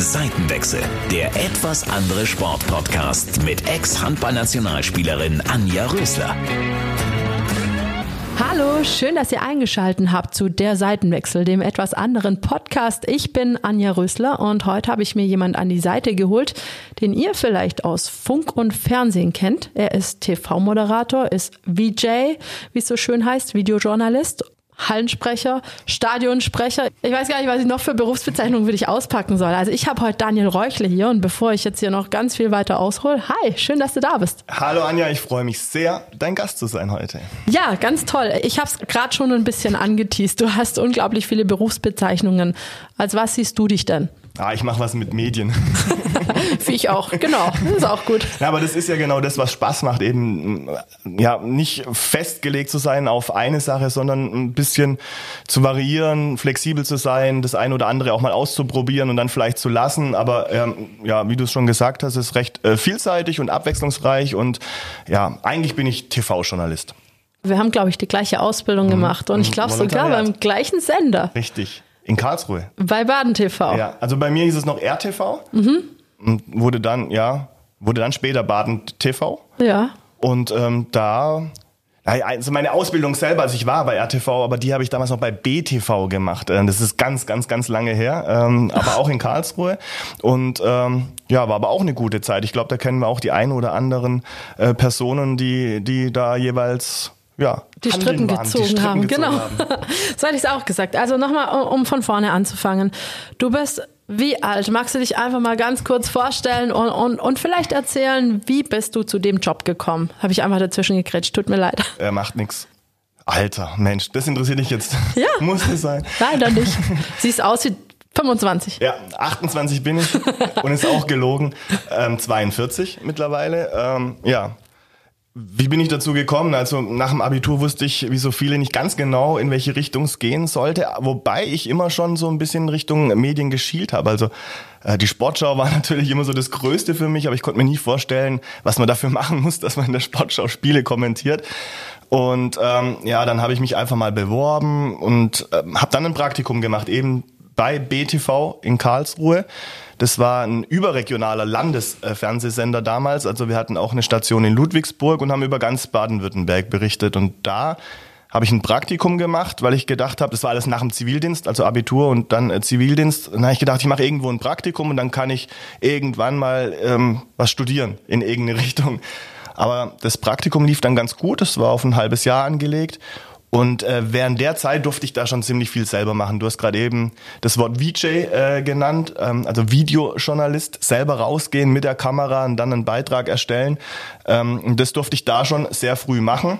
Seitenwechsel, der etwas andere Sportpodcast mit Ex-Handballnationalspielerin Anja Rösler. Hallo, schön, dass ihr eingeschaltet habt zu der Seitenwechsel, dem etwas anderen Podcast. Ich bin Anja Rösler und heute habe ich mir jemand an die Seite geholt, den ihr vielleicht aus Funk und Fernsehen kennt. Er ist TV-Moderator, ist VJ, wie es so schön heißt, Videojournalist Hallensprecher, Stadionsprecher. Ich weiß gar nicht, was ich noch für Berufsbezeichnungen für dich auspacken soll. Also ich habe heute Daniel Reuchle hier und bevor ich jetzt hier noch ganz viel weiter aushole, hi, schön, dass du da bist. Hallo Anja, ich freue mich sehr, dein Gast zu sein heute. Ja, ganz toll. Ich habe es gerade schon ein bisschen angeteased. Du hast unglaublich viele Berufsbezeichnungen. Als was siehst du dich denn? Ah, ich mache was mit Medien. Wie ich auch, genau. Das ist auch gut. Ja, aber das ist ja genau das, was Spaß macht, eben ja nicht festgelegt zu sein auf eine Sache, sondern ein bisschen zu variieren, flexibel zu sein, das eine oder andere auch mal auszuprobieren und dann vielleicht zu lassen. Aber ähm, ja, wie du es schon gesagt hast, ist recht äh, vielseitig und abwechslungsreich und ja, eigentlich bin ich TV-Journalist. Wir haben, glaube ich, die gleiche Ausbildung mhm. gemacht und ich glaube sogar beim gleichen Sender. Richtig. In Karlsruhe. Bei Baden TV. Ja, also bei mir hieß es noch RTV. Mhm. Und wurde dann, ja, wurde dann später Baden TV. Ja. Und ähm, da, also meine Ausbildung selber, also ich war bei RTV, aber die habe ich damals noch bei BTV gemacht. Äh, das ist ganz, ganz, ganz lange her, ähm, aber auch in Karlsruhe. Und ähm, ja, war aber auch eine gute Zeit. Ich glaube, da kennen wir auch die ein oder anderen äh, Personen, die, die da jeweils ja, die Strippen gezogen die Strippen haben. Gezogen genau. Haben. so hatte ich es auch gesagt. Also nochmal, um von vorne anzufangen. Du bist wie alt? Magst du dich einfach mal ganz kurz vorstellen und, und, und vielleicht erzählen, wie bist du zu dem Job gekommen? Habe ich einfach dazwischen gekretscht. Tut mir leid. Er macht nichts. Alter, Mensch, das interessiert dich jetzt. Ja. Muss es sein. Leider nicht. Siehst aus wie 25. Ja, 28 bin ich und ist auch gelogen. Ähm, 42 mittlerweile. Ähm, ja, wie bin ich dazu gekommen? Also nach dem Abitur wusste ich, wie so viele, nicht ganz genau, in welche Richtung es gehen sollte, wobei ich immer schon so ein bisschen Richtung Medien geschielt habe. Also äh, die Sportschau war natürlich immer so das Größte für mich, aber ich konnte mir nie vorstellen, was man dafür machen muss, dass man in der Sportschau Spiele kommentiert. Und ähm, ja, dann habe ich mich einfach mal beworben und äh, habe dann ein Praktikum gemacht, eben bei BTV in Karlsruhe. Das war ein überregionaler Landesfernsehsender damals. Also wir hatten auch eine Station in Ludwigsburg und haben über ganz Baden-Württemberg berichtet. Und da habe ich ein Praktikum gemacht, weil ich gedacht habe, das war alles nach dem Zivildienst, also Abitur und dann äh, Zivildienst. dann habe ich gedacht, ich mache irgendwo ein Praktikum und dann kann ich irgendwann mal ähm, was studieren in irgendeine Richtung. Aber das Praktikum lief dann ganz gut, das war auf ein halbes Jahr angelegt. Und äh, während der Zeit durfte ich da schon ziemlich viel selber machen. Du hast gerade eben das Wort VJ äh, genannt, ähm, also Videojournalist, selber rausgehen mit der Kamera und dann einen Beitrag erstellen. Ähm, und das durfte ich da schon sehr früh machen.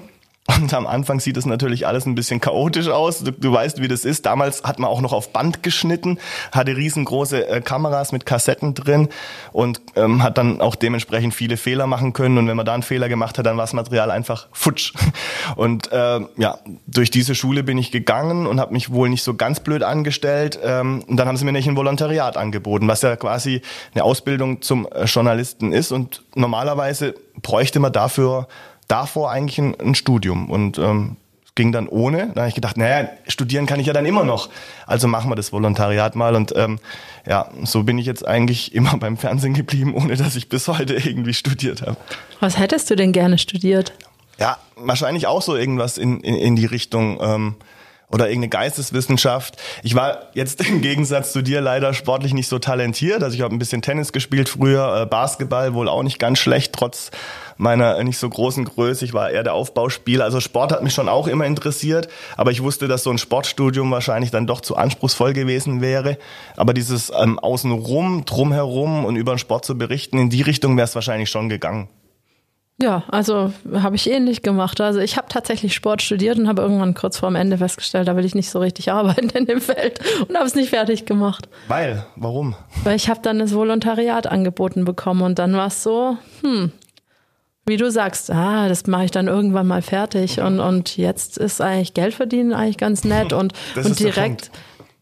Und am Anfang sieht es natürlich alles ein bisschen chaotisch aus. Du, du, weißt, wie das ist. Damals hat man auch noch auf Band geschnitten, hatte riesengroße äh, Kameras mit Kassetten drin und ähm, hat dann auch dementsprechend viele Fehler machen können. Und wenn man da einen Fehler gemacht hat, dann war das Material einfach futsch. Und äh, ja, durch diese Schule bin ich gegangen und habe mich wohl nicht so ganz blöd angestellt. Ähm, und dann haben sie mir nicht ein Volontariat angeboten, was ja quasi eine Ausbildung zum äh, Journalisten ist. Und normalerweise bräuchte man dafür davor eigentlich ein, ein Studium und ähm, ging dann ohne. Da habe ich gedacht, naja, studieren kann ich ja dann immer noch. Also machen wir das Volontariat mal und ähm, ja, so bin ich jetzt eigentlich immer beim Fernsehen geblieben, ohne dass ich bis heute irgendwie studiert habe. Was hättest du denn gerne studiert? Ja, wahrscheinlich auch so irgendwas in, in, in die Richtung. Ähm, oder irgendeine Geisteswissenschaft. Ich war jetzt im Gegensatz zu dir leider sportlich nicht so talentiert. Also ich habe ein bisschen Tennis gespielt früher, äh, Basketball wohl auch nicht ganz schlecht, trotz meiner nicht so großen Größe. Ich war eher der Aufbauspieler. Also Sport hat mich schon auch immer interessiert, aber ich wusste, dass so ein Sportstudium wahrscheinlich dann doch zu anspruchsvoll gewesen wäre. Aber dieses ähm, Außenrum, drumherum und über den Sport zu berichten, in die Richtung wäre es wahrscheinlich schon gegangen. Ja, also habe ich ähnlich gemacht. Also ich habe tatsächlich Sport studiert und habe irgendwann kurz vor dem Ende festgestellt, da will ich nicht so richtig arbeiten in dem Feld und habe es nicht fertig gemacht. Weil, warum? Weil ich habe dann das Volontariat angeboten bekommen und dann war es so, hm, wie du sagst, ah, das mache ich dann irgendwann mal fertig und, und jetzt ist eigentlich Geld verdienen eigentlich ganz nett und, und direkt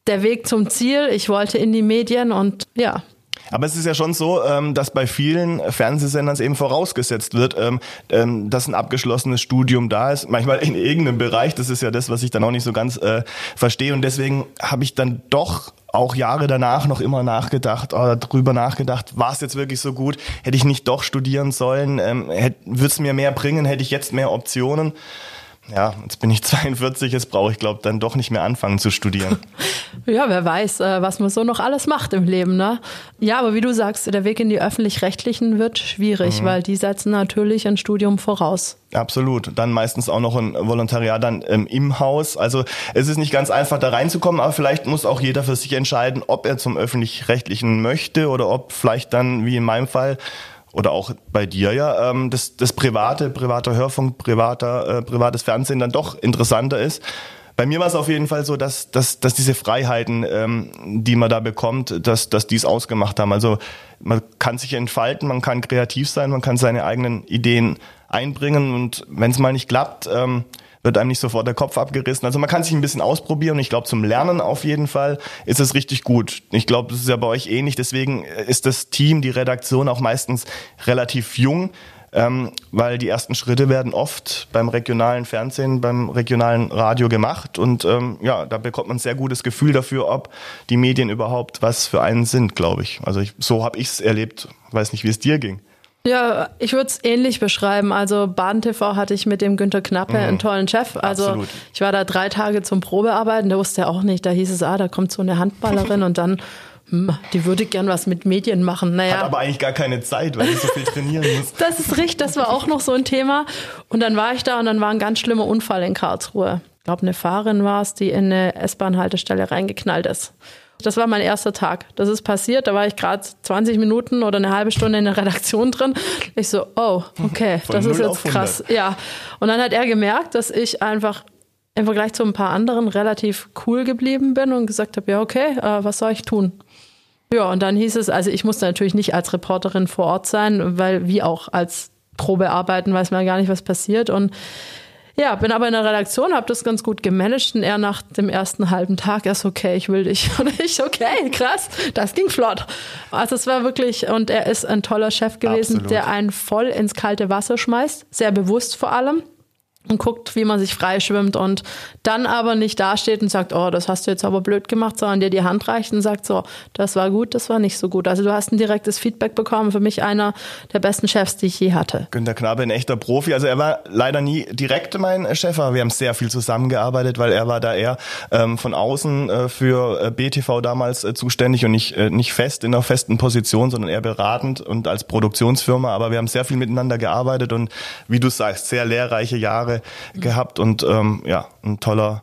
der, der Weg zum Ziel. Ich wollte in die Medien und ja, Aber es ist ja schon so, ähm, dass bei vielen Fernsehsendern eben vorausgesetzt wird, ähm, ähm, dass ein abgeschlossenes Studium da ist. Manchmal in irgendeinem Bereich. Das ist ja das, was ich dann auch nicht so ganz äh, verstehe. Und deswegen habe ich dann doch auch Jahre danach noch immer nachgedacht, oder drüber nachgedacht, war es jetzt wirklich so gut? Hätte ich nicht doch studieren sollen? Würde es mir mehr bringen? Hätte ich jetzt mehr Optionen? Ja, jetzt bin ich 42, jetzt brauche ich, glaube dann doch nicht mehr anfangen zu studieren. ja, wer weiß, äh, was man so noch alles macht im Leben, ne? Ja, aber wie du sagst, der Weg in die öffentlich-rechtlichen wird schwierig, mhm. weil die setzen natürlich ein Studium voraus. Absolut. Dann meistens auch noch ein Volontariat dann ähm, im Haus. Also es ist nicht ganz einfach da reinzukommen, aber vielleicht muss auch jeder für sich entscheiden, ob er zum öffentlich-rechtlichen möchte oder ob vielleicht dann, wie in meinem Fall, oder auch bei dir ja, ähm, das, das private, privater Hörfunk, privater, äh, privates Fernsehen dann doch interessanter ist. Bei mir war es auf jeden Fall so, dass, dass, dass diese Freiheiten, ähm, die man da bekommt, dass, dass dies ausgemacht haben. Also man kann sich entfalten, man kann kreativ sein, man kann seine eigenen Ideen einbringen und wenn es mal nicht klappt, ähm, wird einem nicht sofort der Kopf abgerissen. Also man kann sich ein bisschen ausprobieren. Ich glaube, zum Lernen auf jeden Fall ist es richtig gut. Ich glaube, das ist ja bei euch ähnlich. Deswegen ist das Team, die Redaktion auch meistens relativ jung. Ähm, weil die ersten Schritte werden oft beim regionalen Fernsehen, beim regionalen Radio gemacht und ähm, ja, da bekommt man ein sehr gutes Gefühl dafür, ob die Medien überhaupt was für einen sind, glaube ich. Also ich, so habe ich es erlebt. Weiß nicht, wie es dir ging. Ja, ich würde es ähnlich beschreiben. Also Baden TV hatte ich mit dem Günter Knappe mhm. einen tollen Chef. Also Absolut. ich war da drei Tage zum Probearbeiten, der wusste ja auch nicht. Da hieß es, ah, da kommt so eine Handballerin und dann, hm, die würde gern was mit Medien machen. Naja. Hat aber eigentlich gar keine Zeit, weil ich so viel trainieren muss. das ist richtig, das war auch noch so ein Thema. Und dann war ich da und dann war ein ganz schlimmer Unfall in Karlsruhe. Ich glaube, eine Fahrerin war es, die in eine S-Bahn-Haltestelle reingeknallt ist. Das war mein erster Tag. Das ist passiert. Da war ich gerade 20 Minuten oder eine halbe Stunde in der Redaktion drin. Ich so, oh, okay, Von das ist jetzt krass. Ja. Und dann hat er gemerkt, dass ich einfach im Vergleich zu ein paar anderen relativ cool geblieben bin und gesagt habe, ja, okay, äh, was soll ich tun? Ja, und dann hieß es, also ich musste natürlich nicht als Reporterin vor Ort sein, weil wie auch als Probe arbeiten, weiß man gar nicht, was passiert. Und ja, bin aber in der Redaktion, habe das ganz gut gemanagt und er nach dem ersten halben Tag erst okay, ich will dich. Und ich, okay, krass, das ging flott. Also es war wirklich, und er ist ein toller Chef gewesen, Absolut. der einen voll ins kalte Wasser schmeißt, sehr bewusst vor allem und guckt, wie man sich freischwimmt und dann aber nicht dasteht und sagt, oh, das hast du jetzt aber blöd gemacht, sondern dir die Hand reicht und sagt so, das war gut, das war nicht so gut. Also du hast ein direktes Feedback bekommen, für mich einer der besten Chefs, die ich je hatte. Günter Knabe, ein echter Profi. Also er war leider nie direkt mein Chef, aber wir haben sehr viel zusammengearbeitet, weil er war da eher ähm, von außen äh, für äh, BTV damals äh, zuständig und nicht, äh, nicht fest in einer festen Position, sondern eher beratend und als Produktionsfirma. Aber wir haben sehr viel miteinander gearbeitet und wie du sagst, sehr lehrreiche Jahre gehabt und ähm, ja, ein toller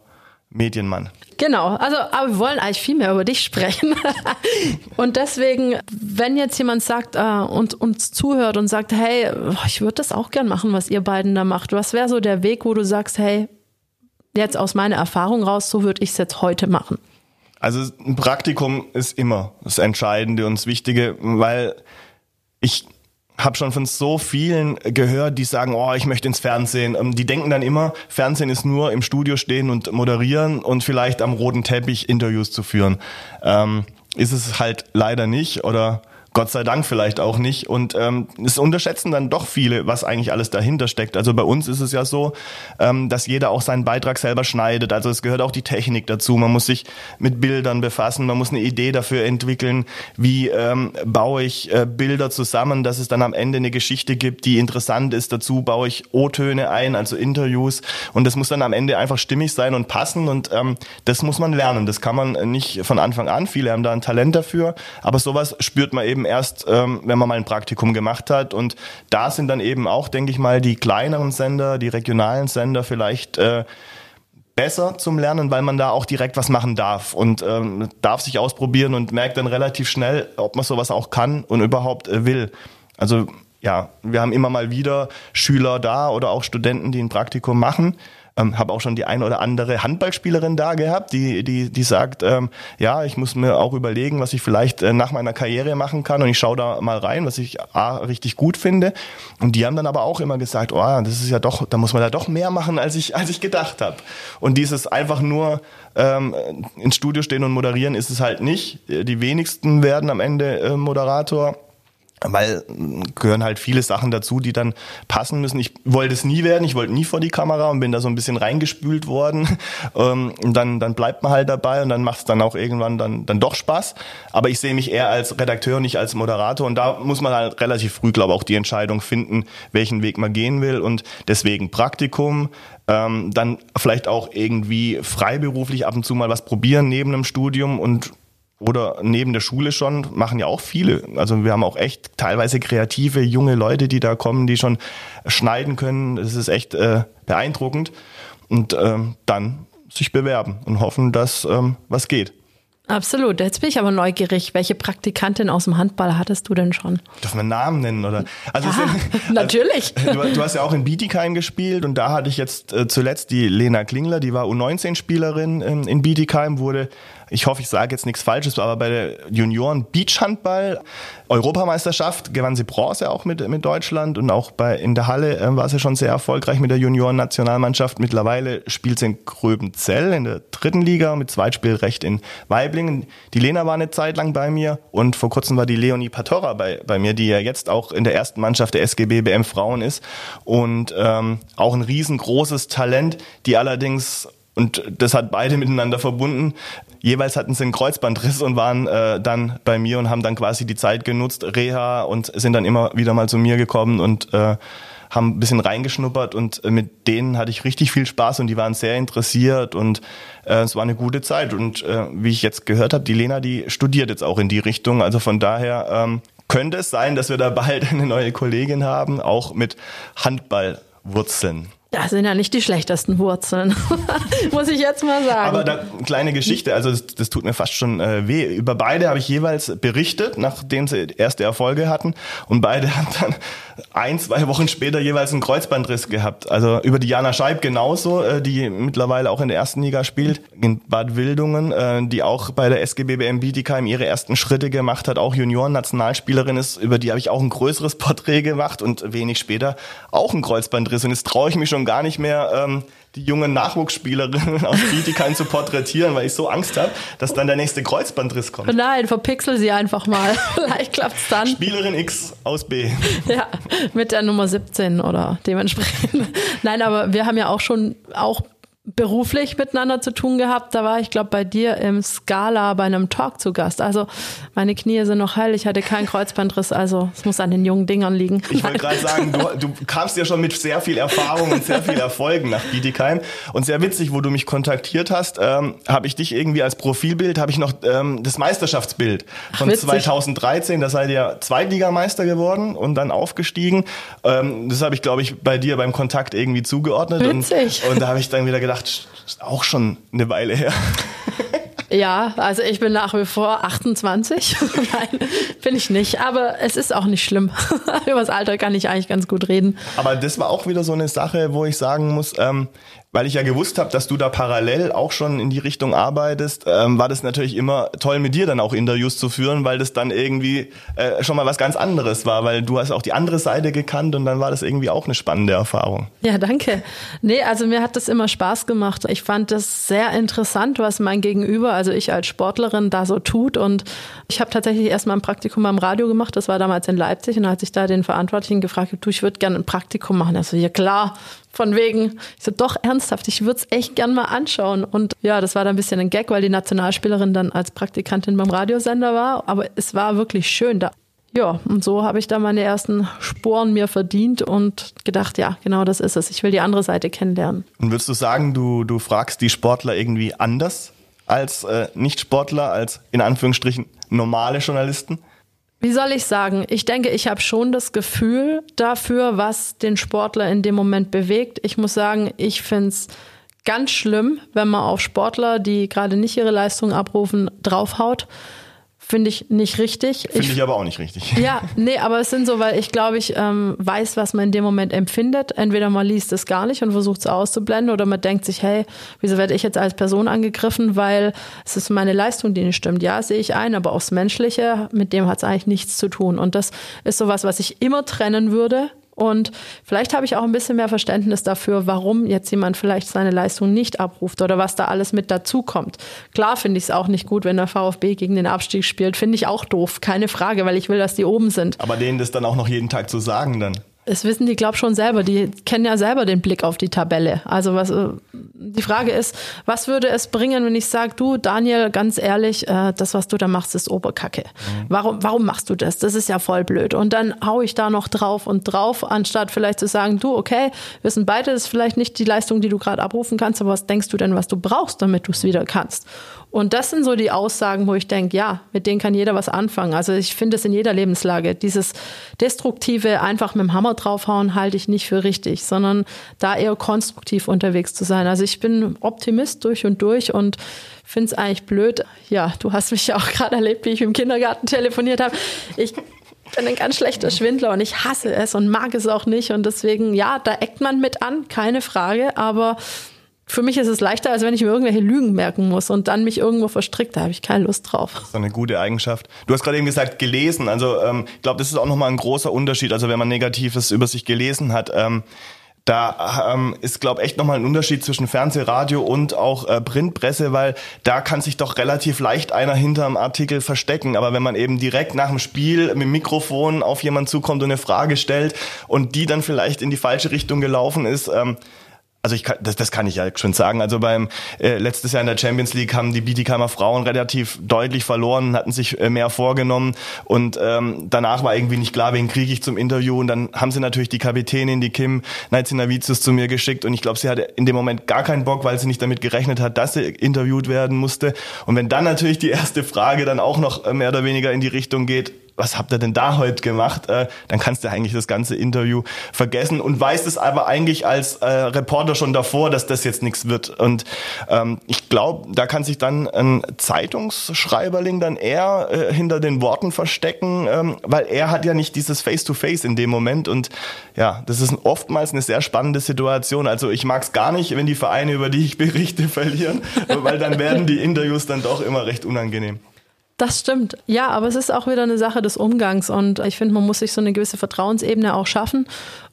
Medienmann. Genau, also aber wir wollen eigentlich viel mehr über dich sprechen. und deswegen, wenn jetzt jemand sagt äh, und uns zuhört und sagt, hey, ich würde das auch gern machen, was ihr beiden da macht, was wäre so der Weg, wo du sagst, hey, jetzt aus meiner Erfahrung raus, so würde ich es jetzt heute machen? Also ein Praktikum ist immer das Entscheidende und das Wichtige, weil ich habe schon von so vielen gehört, die sagen, oh, ich möchte ins Fernsehen. Ähm, die denken dann immer, Fernsehen ist nur im Studio stehen und moderieren und vielleicht am roten Teppich Interviews zu führen. Ähm, ist es halt leider nicht oder Gott sei Dank vielleicht auch nicht. Und ähm, es unterschätzen dann doch viele, was eigentlich alles dahinter steckt. Also bei uns ist es ja so, ähm, dass jeder auch seinen Beitrag selber schneidet. Also es gehört auch die Technik dazu. Man muss sich mit Bildern befassen, man muss eine Idee dafür entwickeln, wie ähm, baue ich äh, Bilder zusammen, dass es dann am Ende eine Geschichte gibt, die interessant ist. Dazu baue ich O-Töne ein, also Interviews. Und das muss dann am Ende einfach stimmig sein und passen. Und ähm, das muss man lernen. Das kann man nicht von Anfang an. Viele haben da ein Talent dafür. Aber sowas spürt man eben eben erst, ähm, wenn man mal ein Praktikum gemacht hat. Und da sind dann eben auch, denke ich mal, die kleineren Sender, die regionalen Sender vielleicht äh, besser zum Lernen, weil man da auch direkt was machen darf und ähm, darf sich ausprobieren und merkt dann relativ schnell, ob man sowas auch kann und überhaupt äh, will. Also ja, wir haben immer mal wieder Schüler da oder auch Studenten, die ein Praktikum machen Ähm, habe auch schon die eine oder andere Handballspielerin da gehabt, die, die, die sagt, ähm, ja, ich muss mir auch überlegen, was ich vielleicht äh, nach meiner Karriere machen kann und ich schaue da mal rein, was ich A, richtig gut finde. Und die haben dann aber auch immer gesagt, oh, das ist ja doch, da muss man da doch mehr machen, als ich, als ich gedacht habe. Und dieses einfach nur ähm, ins Studio stehen und moderieren ist es halt nicht. Die wenigsten werden am Ende äh, Moderator weil gehören halt viele Sachen dazu, die dann passen müssen. Ich wollte es nie werden, ich wollte nie vor die Kamera und bin da so ein bisschen reingespült worden. Ähm, und dann, dann bleibt man halt dabei und dann macht es dann auch irgendwann dann, dann doch Spaß. Aber ich sehe mich eher als Redakteur, nicht als Moderator. Und da muss man halt relativ früh, glaube ich, auch die Entscheidung finden, welchen Weg man gehen will. Und deswegen Praktikum, ähm, dann vielleicht auch irgendwie freiberuflich ab und zu mal was probieren neben einem Studium und oder neben der Schule schon, machen ja auch viele. Also wir haben auch echt teilweise kreative junge Leute, die da kommen, die schon schneiden können. Das ist echt äh, beeindruckend. Und ähm, dann sich bewerben und hoffen, dass ähm, was geht. Absolut. Jetzt bin ich aber neugierig. Welche Praktikantin aus dem Handball hattest du denn schon? Darf man Namen nennen oder? Also ja, sind, natürlich. Also, du, du, hast ja auch in Bietigheim gespielt und da hatte ich jetzt äh, zuletzt die Lena Klingler, die war U19-Spielerin ähm, in Bietigheim, wurde ich hoffe, ich sage jetzt nichts Falsches, aber bei der Junioren Beachhandball Europameisterschaft gewann sie Bronze auch mit, mit Deutschland und auch bei, in der Halle äh, war sie schon sehr erfolgreich mit der Junioren-Nationalmannschaft. Mittlerweile spielt sie in Gröbenzell in der dritten Liga mit Zweitspielrecht in Weiblingen. Die Lena war eine Zeit lang bei mir und vor kurzem war die Leonie Patora bei, bei mir, die ja jetzt auch in der ersten Mannschaft der SGB BM Frauen ist und ähm, auch ein riesengroßes Talent, die allerdings und das hat beide miteinander verbunden. Jeweils hatten sie einen Kreuzbandriss und waren äh, dann bei mir und haben dann quasi die Zeit genutzt, Reha und sind dann immer wieder mal zu mir gekommen und äh, haben ein bisschen reingeschnuppert und äh, mit denen hatte ich richtig viel Spaß und die waren sehr interessiert und äh, es war eine gute Zeit. Und äh, wie ich jetzt gehört habe, die Lena, die studiert jetzt auch in die Richtung. Also von daher ähm, könnte es sein, dass wir da bald eine neue Kollegin haben, auch mit Handballwurzeln. Das sind ja nicht die schlechtesten Wurzeln, muss ich jetzt mal sagen. Aber da, kleine Geschichte, also das, das tut mir fast schon äh, weh. Über beide habe ich jeweils berichtet, nachdem sie erste Erfolge hatten. Und beide haben dann ein, zwei Wochen später jeweils einen Kreuzbandriss gehabt. Also über die Jana Scheib genauso, äh, die mittlerweile auch in der ersten Liga spielt, in Bad Wildungen, äh, die auch bei der SGBBM Bietigheim ihre ersten Schritte gemacht hat, auch Junioren-Nationalspielerin ist, über die habe ich auch ein größeres Porträt gemacht und wenig später auch einen Kreuzbandriss. Und jetzt traue ich mich schon gar nicht mehr, ähm, die jungen Nachwuchsspielerinnen aus Bietigheim zu porträtieren, weil ich so Angst habe, dass dann der nächste Kreuzbandriss kommt. Nein, verpixel sie einfach mal. Vielleicht klappt's dann. Spielerin X aus B. Ja, mit der Nummer 17 oder dementsprechend. Nein, aber wir haben ja auch schon auch beruflich miteinander zu tun gehabt. Da war ich, glaube bei dir im Scala bei einem Talk zu Gast. Also meine Knie sind noch heil, ich hatte keinen Kreuzbandriss, also es muss an den jungen Dingern liegen. Ich wollte gerade sagen, du, du, kamst ja schon mit sehr viel Erfahrung und sehr viel Erfolgen nach Bietigheim. Und sehr witzig, wo du mich kontaktiert hast, ähm, habe ich dich irgendwie als Profilbild, habe ich noch ähm, das Meisterschaftsbild von Ach, 2013, da seid ihr Zweitligameister geworden und dann aufgestiegen. Ähm, das habe ich, glaube ich, bei dir beim Kontakt irgendwie zugeordnet. Witzig. Und, und da habe ich dann wieder gedacht, gedacht, auch schon eine Weile her. Ja, also ich bin nach wie vor 28. Nein, bin ich nicht. Aber es ist auch nicht schlimm. Über das Alter kann ich eigentlich ganz gut reden. Aber das war auch wieder so eine Sache, wo ich sagen muss, ähm, weil ich ja gewusst habe, dass du da parallel auch schon in die Richtung arbeitest, ähm, war das natürlich immer toll mit dir dann auch Interviews zu führen, weil das dann irgendwie äh, schon mal was ganz anderes war, weil du hast auch die andere Seite gekannt und dann war das irgendwie auch eine spannende Erfahrung. Ja, danke. Nee, also mir hat das immer Spaß gemacht. Ich fand das sehr interessant, was mein Gegenüber, also ich als Sportlerin da so tut und ich habe tatsächlich erst mal ein Praktikum beim Radio gemacht, das war damals in Leipzig und als ich da den Verantwortlichen gefragt habe, du, ich würde gerne ein Praktikum machen, also ja klar, von wegen, ich so, doch ernsthaft, ich würde es echt gern mal anschauen. Und ja, das war dann ein bisschen ein Gag, weil die Nationalspielerin dann als Praktikantin beim Radiosender war. Aber es war wirklich schön da. Ja, und so habe ich da meine ersten Sporen mir verdient und gedacht, ja, genau das ist es. Ich will die andere Seite kennenlernen. Und würdest du sagen, du, du fragst die Sportler irgendwie anders als äh, Nicht-Sportler, als in Anführungsstrichen normale Journalisten? Wie soll ich sagen? Ich denke, ich habe schon das Gefühl dafür, was den Sportler in dem Moment bewegt. Ich muss sagen, ich finde es ganz schlimm, wenn man auf Sportler, die gerade nicht ihre Leistung abrufen, draufhaut. Finde ich nicht richtig. Finde ich, ich, aber auch nicht richtig. Ja, nee, aber es sind so, weil ich glaube, ich ähm, weiß, was man in dem Moment empfindet. Entweder man liest es gar nicht und versucht es auszublenden oder man denkt sich, hey, wieso werde ich jetzt als Person angegriffen, weil es ist meine Leistung, die nicht stimmt. Ja, sehe ich ein, aber aufs Menschliche, mit dem hat es eigentlich nichts zu tun. Und das ist sowas, was ich immer trennen würde und vielleicht habe ich auch ein bisschen mehr Verständnis dafür, warum jetzt jemand vielleicht seine Leistung nicht abruft oder was da alles mit dazukommt. Klar finde ich es auch nicht gut, wenn der VfB gegen den Abstieg spielt. Finde ich auch doof, keine Frage, weil ich will, dass die oben sind. Aber denen das dann auch noch jeden Tag zu sagen dann. Das wissen die, glaube ich, schon selber. Die kennen ja selber den Blick auf die Tabelle. Also was äh, die Frage ist, was würde es bringen, wenn ich sage, du, Daniel, ganz ehrlich, äh, das, was du da machst, ist Oberkacke. Mhm. Warum, warum machst du das? Das ist ja voll blöd. Und dann hau ich da noch drauf und drauf, anstatt vielleicht zu sagen, du, okay, wir sind beide, das ist vielleicht nicht die Leistung, die du gerade abrufen kannst, aber was denkst du denn, was du brauchst, damit du es wieder kannst? Und das sind so die Aussagen, wo ich denke, ja, mit denen kann jeder was anfangen. Also ich finde es in jeder Lebenslage. Dieses destruktive, einfach mit dem Hammer draufhauen, halte ich nicht für richtig, sondern da eher konstruktiv unterwegs zu sein. Also ich bin Optimist durch und durch und finde es eigentlich blöd. Ja, du hast mich ja auch gerade erlebt, wie ich im Kindergarten telefoniert habe. Ich bin ein ganz schlechter Schwindler und ich hasse es und mag es auch nicht. Und deswegen, ja, da eckt man mit an, keine Frage. Aber für mich ist es leichter, als wenn ich mir irgendwelche Lügen merken muss und dann mich irgendwo verstrickt. Da habe ich keine Lust drauf. Das ist eine gute Eigenschaft. Du hast gerade eben gesagt, gelesen. Also ähm, ich glaube, das ist auch nochmal ein großer Unterschied. Also wenn man Negatives über sich gelesen hat. Ähm, da ähm, ist, glaube ich, echt nochmal ein Unterschied zwischen Fernseh, Radio und auch äh, Printpresse, weil da kann sich doch relativ leicht einer hinterm Artikel verstecken. Aber wenn man eben direkt nach dem Spiel mit dem Mikrofon auf jemanden zukommt und eine Frage stellt und die dann vielleicht in die falsche Richtung gelaufen ist, ähm, also ich kann, das, das kann ich ja schon sagen. Also beim äh, letztes Jahr in der Champions League haben die Bietigheimer Frauen relativ deutlich verloren, hatten sich äh, mehr vorgenommen und ähm, danach war irgendwie nicht klar, wen kriege ich zum Interview und dann haben sie natürlich die Kapitänin, die Kim Naizinavicius zu mir geschickt und ich glaube, sie hatte in dem Moment gar keinen Bock, weil sie nicht damit gerechnet hat, dass sie interviewt werden musste. Und wenn dann natürlich die erste Frage dann auch noch äh, mehr oder weniger in die Richtung geht, was habt ihr denn da heute gemacht? Äh, dann kannst du eigentlich das ganze Interview vergessen und weißt es aber eigentlich als äh, Reporter schon davor, dass das jetzt nichts wird. Und ähm, ich glaube, da kann sich dann ein Zeitungsschreiberling dann eher äh, hinter den Worten verstecken, ähm, weil er hat ja nicht dieses Face-to-Face -face in dem Moment. Und ja, das ist oftmals eine sehr spannende Situation. Also ich mag es gar nicht, wenn die Vereine, über die ich berichte, verlieren, weil dann werden die Interviews dann doch immer recht unangenehm. Das stimmt. Ja, aber es ist auch wieder eine Sache des Umgangs und ich finde, man muss sich so eine gewisse Vertrauensebene auch schaffen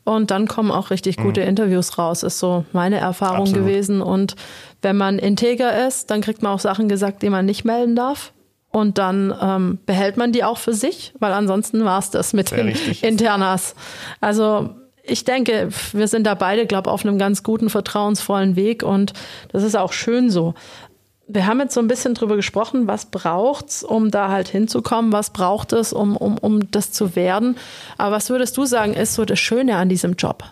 und dann kommen auch richtig mhm. gute Interviews raus, ist so meine Erfahrung Absolut. gewesen. Und wenn man integer ist, dann kriegt man auch Sachen gesagt, die man nicht melden darf. Und dann ähm, behält man die auch für sich, weil ansonsten war es das mit Sehr den richtig. Internas. Also ich denke, wir sind da beide, glaube auf einem ganz guten, vertrauensvollen Weg und das ist auch schön so wir haben jetzt so ein bisschen drüber gesprochen, was braucht's, um da halt hinzukommen, was braucht es, um, um, um das zu werden. Aber was würdest du sagen, ist so das Schöne an diesem Job?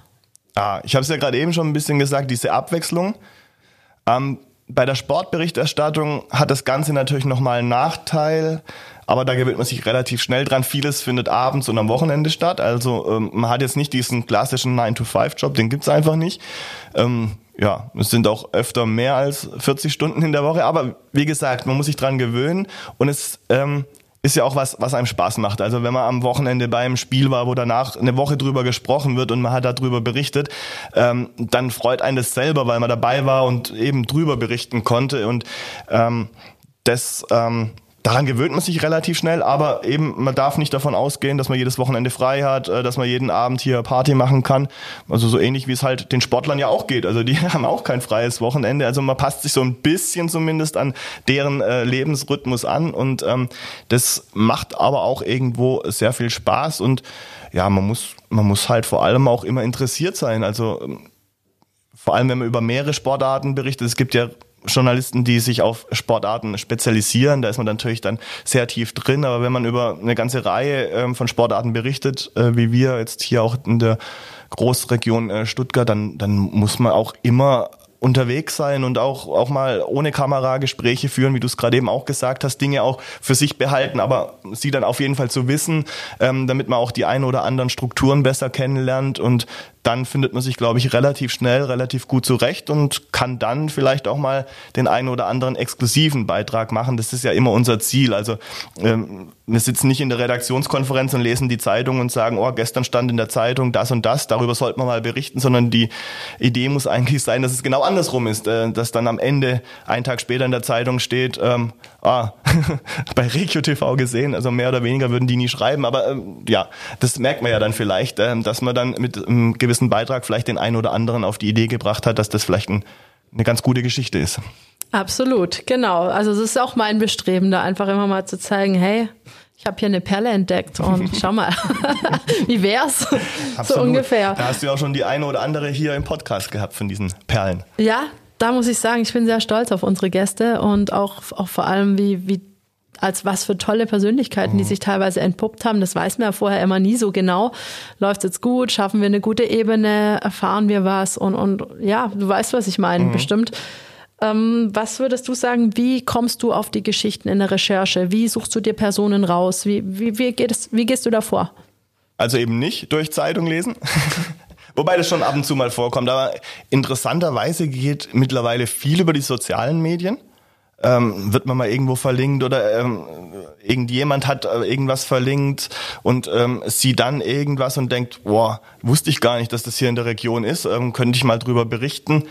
Ah, ich habe es ja gerade eben schon ein bisschen gesagt, diese Abwechslung. Ähm, bei der Sportberichterstattung hat das Ganze natürlich nochmal einen Nachteil, aber da gewöhnt man sich relativ schnell dran. Vieles findet abends und am Wochenende statt. Also ähm, man hat jetzt nicht diesen klassischen 9-to-5-Job, den gibt's einfach nicht. Ähm, ja, es sind auch öfter mehr als 40 Stunden in der Woche, aber wie gesagt, man muss sich dran gewöhnen. Und es ähm, ist ja auch was, was einem Spaß macht. Also wenn man am Wochenende beim Spiel war, wo danach eine Woche drüber gesprochen wird und man hat darüber berichtet, ähm, dann freut einen das selber, weil man dabei war und eben drüber berichten konnte. Und ähm, das ähm, Daran gewöhnt man sich relativ schnell, aber eben man darf nicht davon ausgehen, dass man jedes Wochenende frei hat, äh, dass man jeden Abend hier Party machen kann. Also so ähnlich wie es halt den Sportlern ja auch geht. Also die haben auch kein freies Wochenende. Also man passt sich so ein bisschen zumindest an deren äh, Lebensrhythmus an und ähm, das macht aber auch irgendwo sehr viel Spaß und ja, man muss man muss halt vor allem auch immer interessiert sein. Also ähm, vor allem wenn man über mehrere Sportarten berichtet. Es gibt ja Journalisten, die sich auf Sportarten spezialisieren. Da ist man natürlich dann sehr tief drin. Aber wenn man über eine ganze Reihe ähm, von Sportarten berichtet, äh, wie wir jetzt hier auch in der Großregion äh, Stuttgart, dann, dann muss man auch immer unterwegs sein und auch, auch mal ohne Kamera Gespräche führen, wie du es gerade eben auch gesagt hast, Dinge auch für sich behalten, aber sie dann auf jeden Fall zu wissen, ähm, damit man auch die ein oder anderen Strukturen besser kennenlernt und dann findet man sich, glaube ich, relativ schnell, relativ gut zurecht und kann dann vielleicht auch mal den einen oder anderen exklusiven Beitrag machen. Das ist ja immer unser Ziel. Also ähm, wir sitzen nicht in der Redaktionskonferenz und lesen die Zeitung und sagen, oh, gestern stand in der Zeitung das und das, darüber sollten wir mal berichten, sondern die Idee muss eigentlich sein, dass es genau andersrum ist, äh, dass dann am Ende, einen Tag später in der Zeitung steht, ähm, ah, bei Regio TV gesehen, also mehr oder weniger würden die nie schreiben, aber ähm, ja, das merkt man ja dann vielleicht, äh, dass man dann mit einem gewissen Beitrag vielleicht den einen oder anderen auf die Idee gebracht hat, dass das vielleicht ein, eine ganz gute Geschichte ist. Absolut, genau. Also es ist auch mein Bestreben, da einfach immer mal zu zeigen, hey, ich habe hier eine Perle entdeckt und schau mal, wie wär's? Absolut. So ungefähr. Da hast du ja auch schon die eine oder andere hier im Podcast gehabt von diesen Perlen. Ja, da muss ich sagen, ich bin sehr stolz auf unsere Gäste und auch, auch vor allem, wie, wie als was für tolle Persönlichkeiten, mhm. die sich teilweise entpuppt haben. Das weiß man ja vorher immer nie so genau. Läuft jetzt gut? Schaffen wir eine gute Ebene? Erfahren wir was? Und, und ja, du weißt, was ich meine, mhm. bestimmt. Ähm, was würdest du sagen, wie kommst du auf die Geschichten in der Recherche? Wie suchst du dir Personen raus? Wie, wie, wie, geht es, wie gehst du davor? Also eben nicht durch Zeitung lesen. Wobei das schon ab und zu mal vorkommt. Aber interessanterweise geht mittlerweile viel über die sozialen Medien ähm, wird man mal irgendwo verlinkt oder ähm, irgendjemand hat äh, irgendwas verlinkt und ähm, sieht dann irgendwas und denkt, boah, wusste ich gar nicht, dass das hier in der Region ist, ähm, könnte ich mal drüber berichten.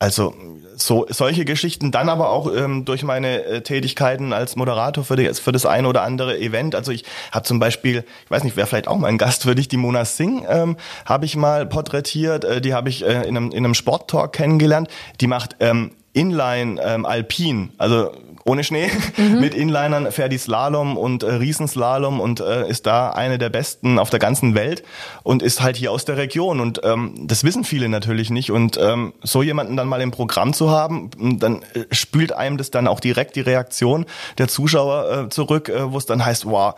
Also so solche Geschichten, dann aber auch ähm, durch meine äh, Tätigkeiten als Moderator für, die, für das eine oder andere Event. Also ich habe zum Beispiel, ich weiß nicht, wer vielleicht auch mal ein Gast für dich, die Mona Singh ähm, habe ich mal porträtiert. Äh, die habe ich äh, in einem, in einem Sporttalk kennengelernt. Die macht ähm, Inline ähm, Alpin, also ohne Schnee, mhm. mit Inlinern fährt die Slalom und äh, Riesenslalom und äh, ist da eine der besten auf der ganzen Welt und ist halt hier aus der Region. Und ähm, das wissen viele natürlich nicht. Und ähm, so jemanden dann mal im Programm zu haben, dann äh, spült einem das dann auch direkt die Reaktion der Zuschauer äh, zurück, äh, wo es dann heißt, wow,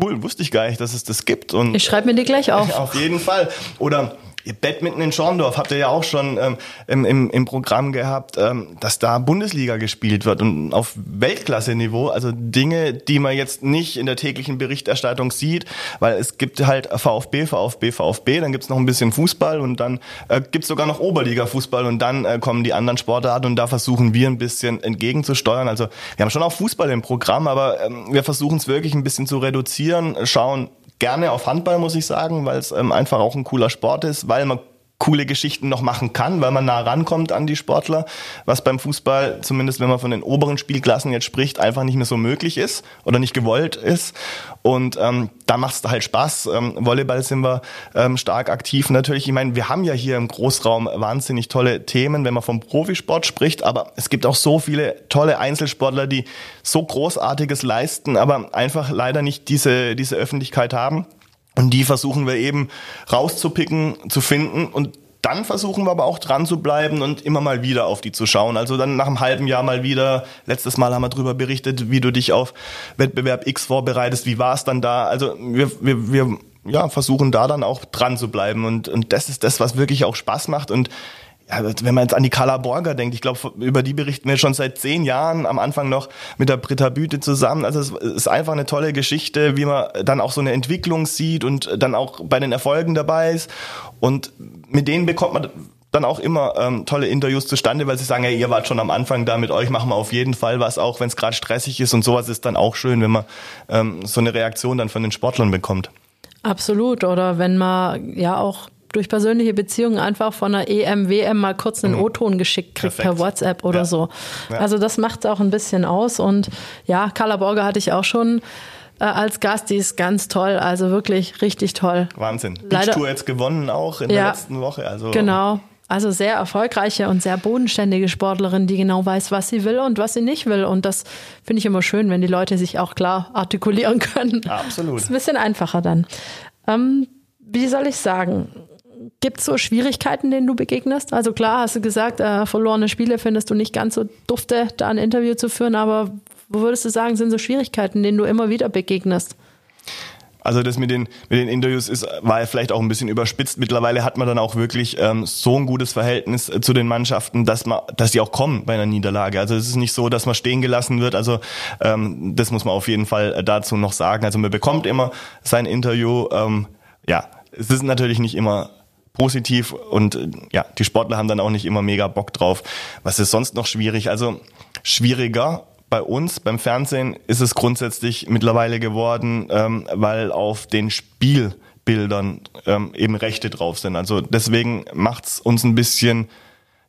cool, wusste ich gar nicht, dass es das gibt. Und ich schreibe mir die gleich auf. Auf jeden Fall. Oder Badminton in Schorndorf habt ihr ja auch schon ähm, im, im, im Programm gehabt, ähm, dass da Bundesliga gespielt wird und auf Weltklasse-Niveau, also Dinge, die man jetzt nicht in der täglichen Berichterstattung sieht, weil es gibt halt VfB, VfB, VfB, dann gibt's noch ein bisschen Fußball und dann äh, gibt's sogar noch Oberliga-Fußball und dann äh, kommen die anderen Sportarten und da versuchen wir ein bisschen entgegenzusteuern. Also wir haben schon auch Fußball im Programm, aber ähm, wir versuchen es wirklich ein bisschen zu reduzieren, schauen, gerne auf Handball, muss ich sagen, weil es ähm, einfach auch ein cooler Sport ist, weil man coole Geschichten noch machen kann, weil man nah rankommt an die Sportler, was beim Fußball, zumindest wenn man von den oberen Spielklassen jetzt spricht, einfach nicht mehr so möglich ist oder nicht gewollt ist. Und ähm, da macht es halt Spaß. Ähm, Volleyball sind wir ähm, stark aktiv. Natürlich, ich meine, wir haben ja hier im Großraum wahnsinnig tolle Themen, wenn man vom Profisport spricht, aber es gibt auch so viele tolle Einzelsportler, die so Großartiges leisten, aber einfach leider nicht diese, diese Öffentlichkeit haben. Und die versuchen wir eben rauszupicken, zu finden und dann versuchen wir aber auch dran zu bleiben und immer mal wieder auf die zu schauen. Also dann nach einem halben Jahr mal wieder. Letztes Mal haben wir darüber berichtet, wie du dich auf Wettbewerb X vorbereitest. Wie war es dann da? Also wir, wir, wir ja, versuchen da dann auch dran zu bleiben. Und, und das ist das, was wirklich auch Spaß macht. Und ja, wenn man jetzt an die Carla Borger denkt, ich glaube, über die berichten wir schon seit zehn Jahren, am Anfang noch mit der Britta Büte zusammen. Also es ist einfach eine tolle Geschichte, wie man dann auch so eine Entwicklung sieht und dann auch bei den Erfolgen dabei ist. Und mit denen bekommt man dann auch immer ähm, tolle Interviews zustande, weil sie sagen, hey, ihr wart schon am Anfang da, mit euch machen wir auf jeden Fall was, auch wenn es gerade stressig ist und sowas ist dann auch schön, wenn man ähm, so eine Reaktion dann von den Sportlern bekommt. Absolut. Oder wenn man ja auch durch persönliche Beziehungen einfach von einer EM, WM mal kurz einen mhm. O-Ton geschickt kriegt Perfekt. per WhatsApp oder ja. so. Ja. Also das macht auch ein bisschen aus. Und ja, Carla Borger hatte ich auch schon äh, als Gast, die ist ganz toll, also wirklich richtig toll. Wahnsinn. Leider, Tour jetzt gewonnen auch in ja, der letzten Woche. Also genau. Also sehr erfolgreiche und sehr bodenständige Sportlerin, die genau weiß, was sie will und was sie nicht will. Und das finde ich immer schön, wenn die Leute sich auch klar artikulieren können. Absolut. Ist ein bisschen einfacher dann. Ähm, wie soll ich sagen? Gibt es so Schwierigkeiten, denen du begegnest? Also klar, hast du gesagt, äh, verlorene Spiele findest du nicht ganz so dufte, da ein Interview zu führen, aber wo würdest du sagen, sind so Schwierigkeiten, denen du immer wieder begegnest? Also das mit den, mit den Interviews ist, war vielleicht auch ein bisschen überspitzt. Mittlerweile hat man dann auch wirklich ähm, so ein gutes Verhältnis äh, zu den Mannschaften, dass man, dass die auch kommen bei einer Niederlage. Also es ist nicht so, dass man stehen gelassen wird. Also ähm, das muss man auf jeden Fall äh, dazu noch sagen. Also man bekommt immer sein Interview. Ähm, ja, es ist natürlich nicht immer positiv und äh, ja, die Sportler haben dann auch nicht immer mega Bock drauf. Was ist sonst noch schwierig? Also schwieriger bei uns beim Fernsehen ist es grundsätzlich mittlerweile geworden, ähm, weil auf den Spielbildern ähm, eben Rechte drauf sind. Also deswegen macht's uns ein bisschen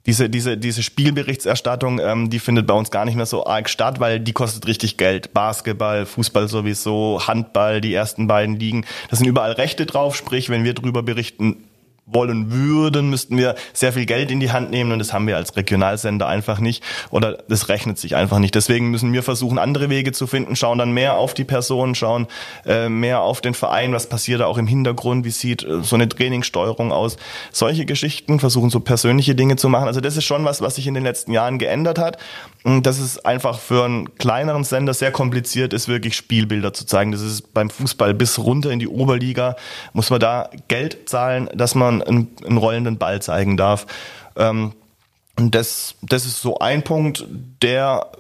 diese, diese, diese Spielberichterstattung, ähm, die findet bei uns gar nicht mehr so arg statt, weil die kostet richtig Geld. Basketball, Fußball sowieso, Handball, die ersten beiden Ligen. Da sind überall Rechte drauf, sprich, wenn wir drüber berichten, wollen würden, müssten wir sehr viel Geld in die Hand nehmen und das haben wir als Regionalsender einfach nicht oder das rechnet sich einfach nicht. Deswegen müssen wir versuchen, andere Wege zu finden, schauen dann mehr auf die Person, schauen äh, mehr auf den Verein, was passiert da auch im Hintergrund, wie sieht äh, so eine Trainingssteuerung aus. Solche Geschichten, versuchen so persönliche Dinge zu machen. Also das ist schon was, was sich in den letzten Jahren geändert hat. Und das ist einfach für einen kleineren Sender sehr kompliziert ist, wirklich Spielbilder zu zeigen. Das ist beim Fußball bis runter in die Oberliga, muss man da Geld zahlen, dass man einen, einen rollenden Ball zeigen darf. Ähm, und das, das ist so ein Punkt, der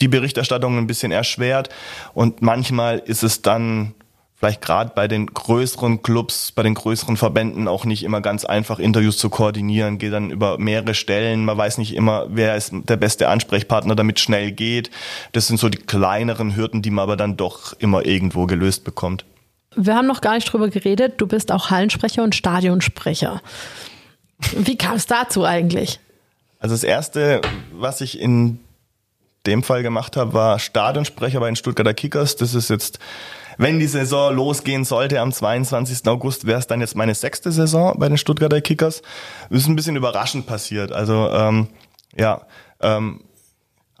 die Berichterstattung ein bisschen erschwert. Und manchmal ist es dann vielleicht gerade bei den größeren Clubs, bei den größeren Verbänden auch nicht immer ganz einfach, Interviews zu koordinieren, geht dann über mehrere Stellen. Man weiß nicht immer, wer ist der beste Ansprechpartner, damit schnell geht. Das sind so die kleineren Hürden, die man aber dann doch immer irgendwo gelöst bekommt. Wir haben noch gar nicht drüber geredet. Du bist auch Hallensprecher und Stadionsprecher. Wie kam es dazu eigentlich? Also das erste, was ich in dem Fall gemacht habe, war Stadionsprecher bei den Stuttgarter Kickers. Das ist jetzt, wenn die Saison losgehen sollte am 22. August, wäre es dann jetzt meine sechste Saison bei den Stuttgarter Kickers. Das ist ein bisschen überraschend passiert. Also ähm, ja, ähm,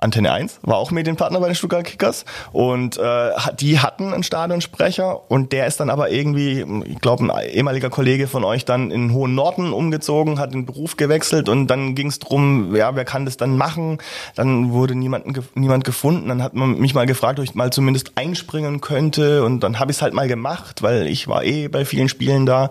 Antenne 1 war auch Medienpartner bei den Stuttgart Kickers und äh, die hatten einen Stadionsprecher und der ist dann aber irgendwie, ich glaube, ein ehemaliger Kollege von euch dann in Hohen Norden umgezogen, hat den Beruf gewechselt und dann ging es drum, ja, wer kann das dann machen? Dann wurde niemanden, niemand gefunden, dann hat man mich mal gefragt, ob ich mal zumindest einspringen könnte und dann habe ich es halt mal gemacht, weil ich war eh bei vielen Spielen da.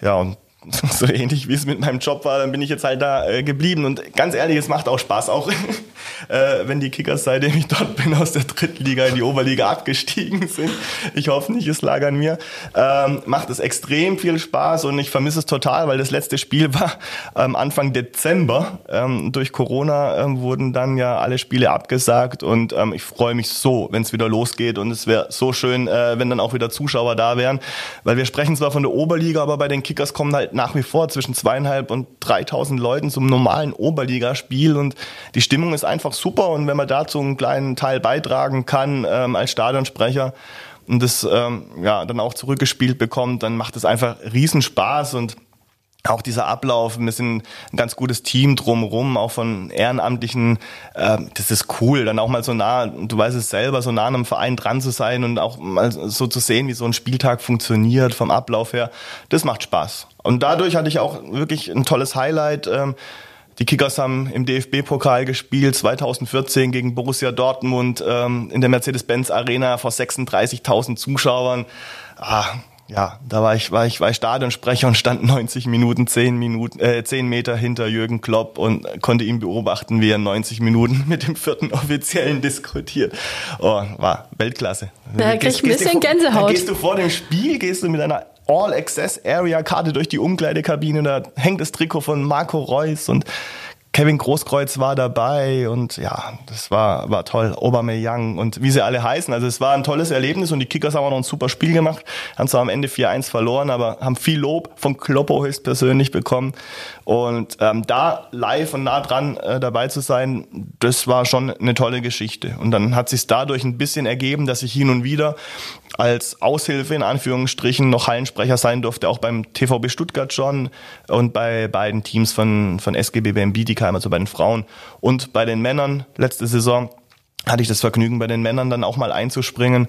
Ja, und so ähnlich wie es mit meinem Job war, dann bin ich jetzt halt da äh, geblieben. Und ganz ehrlich, es macht auch Spaß, auch äh, wenn die Kickers, seitdem ich dort bin, aus der dritten Liga in die Oberliga abgestiegen sind. Ich hoffe nicht, es lag an mir. Ähm, macht es extrem viel Spaß und ich vermisse es total, weil das letzte Spiel war ähm, Anfang Dezember. Ähm, durch Corona ähm, wurden dann ja alle Spiele abgesagt und ähm, ich freue mich so, wenn es wieder losgeht und es wäre so schön, äh, wenn dann auch wieder Zuschauer da wären, weil wir sprechen zwar von der Oberliga, aber bei den Kickers kommen halt nach wie vor zwischen zweieinhalb und 3000 Leuten zum normalen Oberligaspiel. Und die Stimmung ist einfach super. Und wenn man dazu einen kleinen Teil beitragen kann ähm, als Stadionsprecher und das ähm, ja dann auch zurückgespielt bekommt, dann macht es einfach Riesenspaß. Und auch dieser Ablauf, wir sind ein ganz gutes Team drumherum, auch von Ehrenamtlichen, äh, das ist cool, dann auch mal so nah, du weißt es selber, so nah an einem Verein dran zu sein und auch mal so zu sehen, wie so ein Spieltag funktioniert vom Ablauf her, das macht Spaß. Und dadurch hatte ich auch wirklich ein tolles Highlight. Ähm, die Kickers haben im DFB-Pokal gespielt, 2014 gegen Borussia Dortmund ähm, in der Mercedes-Benz Arena vor 36.000 Zuschauern. Ah, ja, da war ich, war ich, war ich Stadionsprecher und stand 90 Minuten, 10 Minuten, äh, 10 Meter hinter Jürgen Klopp und konnte ihn beobachten, wie er 90 Minuten mit dem vierten Offiziellen diskutiert. Oh, war Weltklasse. Da krieg ich ein bisschen Gänsehaut. Gehst du vor dem Spiel, gehst du mit einer All-Access-Area-Karte durch die Umkleidekabine, da hängt das Trikot von Marco Reus und Kevin Großkreuz war dabei und ja, das war, war toll. Aubameyang und wie sie alle heißen. Also es war ein tolles Erlebnis und die Kickers haben auch noch ein super Spiel gemacht. Haben zwar am Ende 4-1 verloren, aber haben viel Lob von Kloppo höchstpersönlich bekommen. Und ähm, da live und nah dran äh, dabei zu sein, das war schon eine tolle Geschichte. Und dann hat sich dadurch ein bisschen ergeben, dass ich hin und wieder als Aushilfe in Anführungsstrichen noch Hallensprecher sein durfte, auch beim TVB Stuttgart schon und bei beiden Teams von, von SGB BM Bietigheim, also bei den Frauen und bei den Männern. Letzte Saison hatte ich das Vergnügen, bei den Männern dann auch mal einzuspringen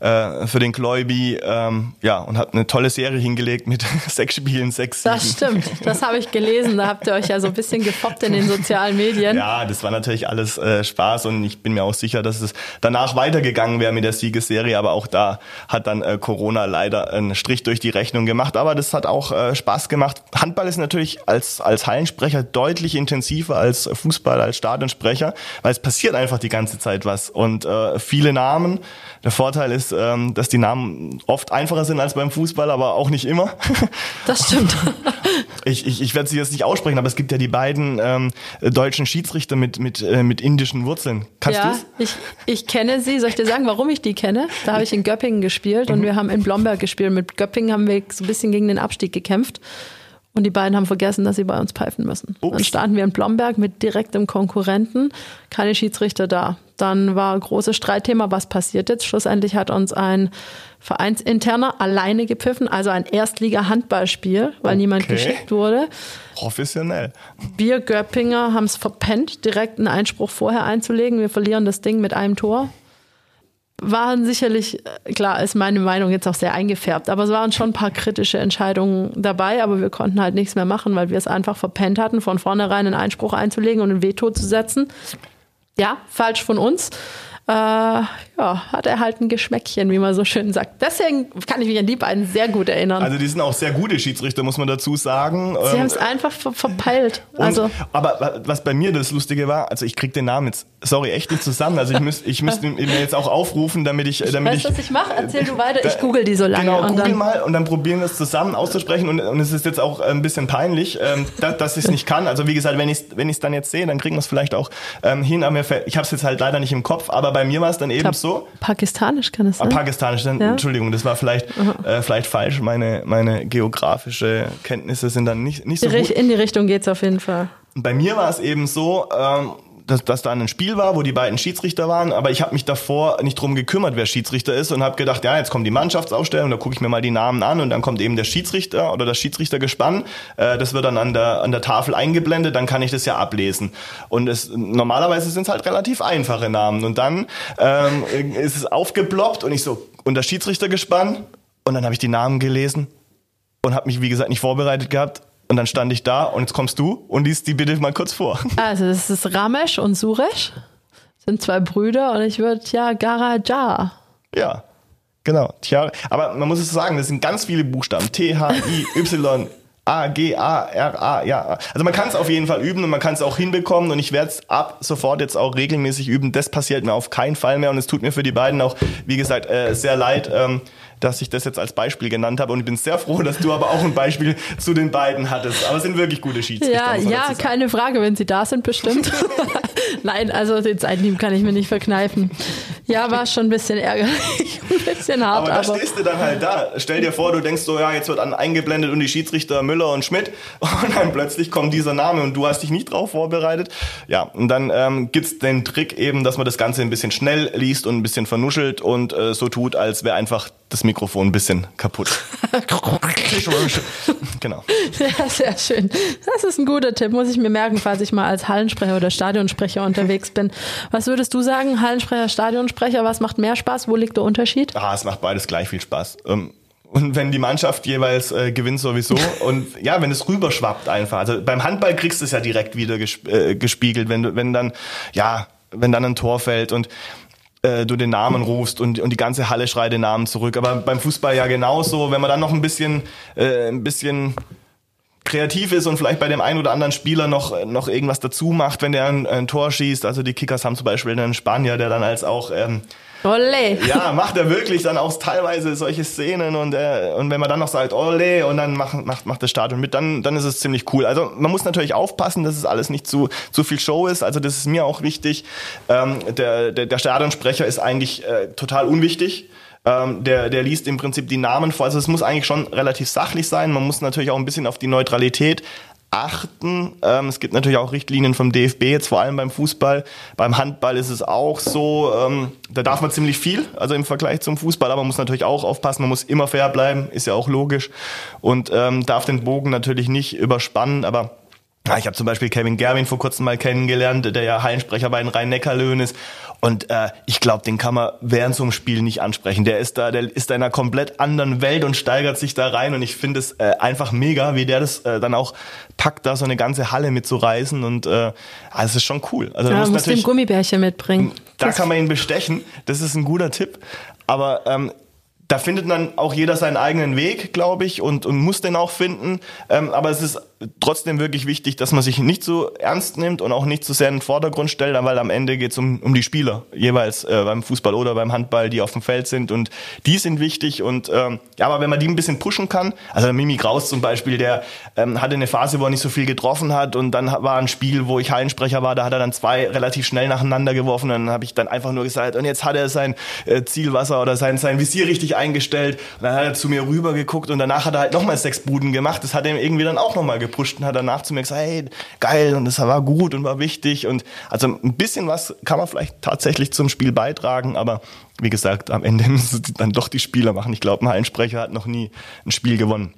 äh, für den Gläubi, ähm, ja, und hat eine tolle Serie hingelegt mit sechs Spielen, sechs Siegen. Das stimmt, das habe ich gelesen. Da habt ihr euch ja so ein bisschen gefoppt in den sozialen Medien. Ja, das war natürlich alles äh, Spaß und ich bin mir auch sicher, dass es danach weitergegangen wäre mit der Siegesserie, aber auch da hat dann äh, Corona leider einen Strich durch die Rechnung gemacht, aber das hat auch äh, Spaß gemacht. Handball ist natürlich als, als Hallensprecher deutlich intensiver als Fußball, als Stadionsprecher, weil es passiert einfach die ganze Zeit was und äh, viele Namen. Der Vorteil ist, ähm, dass die Namen oft einfacher sind als beim Fußball, aber auch nicht immer. Das stimmt. ich, ich, ich werde sie jetzt nicht aussprechen, aber es gibt ja die beiden ähm, deutschen Schiedsrichter mit, mit, äh, mit indischen Wurzeln. Kannst ja, ich, ich kenne sie. Soll ich dir sagen, warum ich die kenne? Da habe ich in Göppingen gespielt und wir haben in Blomberg gespielt. Mit Göppingen haben wir so ein bisschen gegen den Abstieg gekämpft. Und die beiden haben vergessen, dass sie bei uns pfeifen müssen. Ups. Dann starten wir in Blomberg mit direktem Konkurrenten, keine Schiedsrichter da. Dann war großes Streitthema, was passiert jetzt? Schlussendlich hat uns ein Vereinsinterner alleine gepfiffen, also ein Erstliga-Handballspiel, weil niemand Okay. geschickt wurde. Professionell. Wir Göppinger haben es verpennt, direkt einen Einspruch vorher einzulegen. Wir verlieren das Ding mit einem Tor. Waren sicherlich, äh, klar, ist meine Meinung jetzt auch sehr eingefärbt, aber es waren schon ein paar kritische Entscheidungen dabei, aber wir konnten halt nichts mehr machen, weil wir es einfach verpennt hatten, von vornherein einen Einspruch einzulegen und ein Veto zu setzen. Ja, falsch von uns. Äh, ja, hat er halt ein Geschmäckchen, wie man so schön sagt. Deswegen kann ich mich an die beiden sehr gut erinnern. Also die sind auch sehr gute Schiedsrichter, muss man dazu sagen. Sie Ähm, haben es einfach ver verpeilt. Und, Also, aber was bei mir das Lustige war, also ich krieg den Namen jetzt, sorry, echt nicht zusammen. Also ich müsste ich müsste ihn mir jetzt auch aufrufen, damit ich, damit weißt du, ich, was ich mache? Erzähl du weiter. Ich google die so lange. Genau, und google dann, mal und dann probieren wir es zusammen auszusprechen und, und es ist jetzt auch ein bisschen peinlich, ähm, dass, dass ich es nicht kann. Also wie gesagt, wenn ich es wenn ich's dann jetzt sehe, dann kriegen wir es vielleicht auch ähm, hin. Aber ich habe es jetzt halt leider nicht im Kopf, aber bei mir war es dann eben glaub, so. Pakistanisch kann es Ah, sein. Pakistanisch, dann, Ja. Entschuldigung, das war vielleicht, äh, vielleicht falsch. Meine, meine geografische Kenntnisse sind dann nicht, nicht so gut. In die Richtung geht's auf jeden Fall. Bei mir war es eben so, ähm, dass, dass da ein Spiel war, wo die beiden Schiedsrichter waren, aber ich habe mich davor nicht drum gekümmert, wer Schiedsrichter ist und habe gedacht, ja, jetzt kommt die Mannschaftsaufstellung, da gucke ich mir mal die Namen an und dann kommt eben der Schiedsrichter oder das Schiedsrichtergespann. Äh, das wird dann an der, an der Tafel eingeblendet, dann kann ich das ja ablesen. Und es, normalerweise sind es halt relativ einfache Namen. Und dann ähm, ist es aufgeploppt und ich so, und das Schiedsrichtergespann und dann habe ich die Namen gelesen und habe mich, wie gesagt, nicht vorbereitet gehabt. Und dann stand ich da und jetzt kommst du und liest die bitte mal kurz vor. Also, es ist Ramesh und Suresh. Sind zwei Brüder und ich würde ja Garaja. Ja, genau. Tja, aber man muss es sagen, das sind ganz viele Buchstaben. T, H, I, Y, A, G, A, R, A, ja. Also man kann es auf jeden Fall üben und man kann es auch hinbekommen und ich werde es ab sofort jetzt auch regelmäßig üben. Das passiert mir auf keinen Fall mehr und es tut mir für die beiden auch, wie gesagt, äh, sehr leid. Ähm, dass ich das jetzt als Beispiel genannt habe und ich bin sehr froh, dass du aber auch ein Beispiel zu den beiden hattest. Aber es sind wirklich gute Schiedsrichter. Ja, ja, keine Frage, wenn sie da sind, bestimmt. Nein, also den Seitenhieb kann ich mir nicht verkneifen. Ja, war schon ein bisschen ärgerlich, ein bisschen hart, Aber da aber. stehst du dann halt da. Stell dir vor, du denkst so, ja, jetzt wird an eingeblendet und die Schiedsrichter Müller und Schmidt und dann plötzlich kommt dieser Name und du hast dich nicht drauf vorbereitet. Ja, und dann ähm, gibt's den Trick eben, dass man das Ganze ein bisschen schnell liest und ein bisschen vernuschelt und äh, so tut, als wäre einfach das Mikrofon ein bisschen kaputt. genau. Ja, sehr schön. Das ist ein guter Tipp, muss ich mir merken, falls ich mal als Hallensprecher oder Stadionsprecher unterwegs bin. Was würdest du sagen, Hallensprecher, Stadionsprecher, was macht mehr Spaß? Wo liegt der Unterschied? Ah, es macht beides gleich viel Spaß. Ähm, und wenn die Mannschaft jeweils äh, gewinnt sowieso und ja, wenn es rüberschwappt einfach. Also beim Handball kriegst du es ja direkt wieder gesp äh, gespiegelt, wenn du, wenn dann ja, wenn dann ein Tor fällt und äh, du den Namen rufst und, und die ganze Halle schreit den Namen zurück. Aber beim Fußball ja genauso. Wenn man dann noch ein bisschen, äh, ein bisschen kreativ ist und vielleicht bei dem einen oder anderen Spieler noch, noch irgendwas dazu macht, wenn der ein, ein Tor schießt. Also die Kickers haben zum Beispiel einen Spanier, der dann als auch ähm, Olé. ja, macht er wirklich dann auch teilweise solche Szenen und, äh, und wenn man dann noch sagt, ole, und dann macht, macht, macht das Stadion mit, dann, dann ist es ziemlich cool. Also man muss natürlich aufpassen, dass es alles nicht zu, zu viel Show ist. Also das ist mir auch wichtig. Ähm, der, der, der Stadionsprecher ist eigentlich äh, total unwichtig. Ähm, der, der liest im Prinzip die Namen vor. Also es muss eigentlich schon relativ sachlich sein. Man muss natürlich auch ein bisschen auf die Neutralität achten. Ähm, es gibt natürlich auch Richtlinien vom DFB, jetzt vor allem beim Fußball. Beim Handball ist es auch so, ähm, da darf man ziemlich viel, also im Vergleich zum Fußball, aber man muss natürlich auch aufpassen, man muss immer fair bleiben, ist ja auch logisch. Und ähm, darf den Bogen natürlich nicht überspannen, aber ja, ich habe zum Beispiel Kevin Gerwin vor kurzem mal kennengelernt, der ja Hallensprecher bei den Rhein-Neckar-Löwen ist. Und äh, ich glaube, den kann man während so einem Spiel nicht ansprechen. Der ist da, der ist da in einer komplett anderen Welt und steigert sich da rein. Und ich finde es äh, einfach mega, wie der das äh, dann auch packt, da so eine ganze Halle mitzureißen. Und äh, also es ist schon cool. Also Ja, muss natürlich, Gummibärchen mitbringen. da Das- kann man ihn bestechen. Das ist ein guter Tipp. Aber ähm, da findet dann auch jeder seinen eigenen Weg, glaube ich, und, und muss den auch finden. Ähm, aber es ist trotzdem wirklich wichtig, dass man sich nicht so ernst nimmt und auch nicht so sehr in den Vordergrund stellt, weil am Ende geht es um, um die Spieler, jeweils äh, beim Fußball oder beim Handball, die auf dem Feld sind und die sind wichtig und ähm, ja, aber wenn man die ein bisschen pushen kann, also Mimi Kraus zum Beispiel, der ähm, hatte eine Phase, wo er nicht so viel getroffen hat und dann war ein Spiel, wo ich Hallensprecher war, da hat er dann zwei relativ schnell nacheinander geworfen und dann habe ich dann einfach nur gesagt und jetzt hat er sein äh, Zielwasser oder sein, sein Visier richtig eingestellt und dann hat er zu mir rüber geguckt und danach hat er halt nochmal sechs Buden gemacht, das hat ihm irgendwie dann auch nochmal gepusht und hat danach zu mir gesagt, hey, geil und das war gut und war wichtig und also ein bisschen was kann man vielleicht tatsächlich zum Spiel beitragen, aber wie gesagt, am Ende müssen dann doch die Spieler machen. Ich glaube, ein Hallensprecher hat noch nie ein Spiel gewonnen.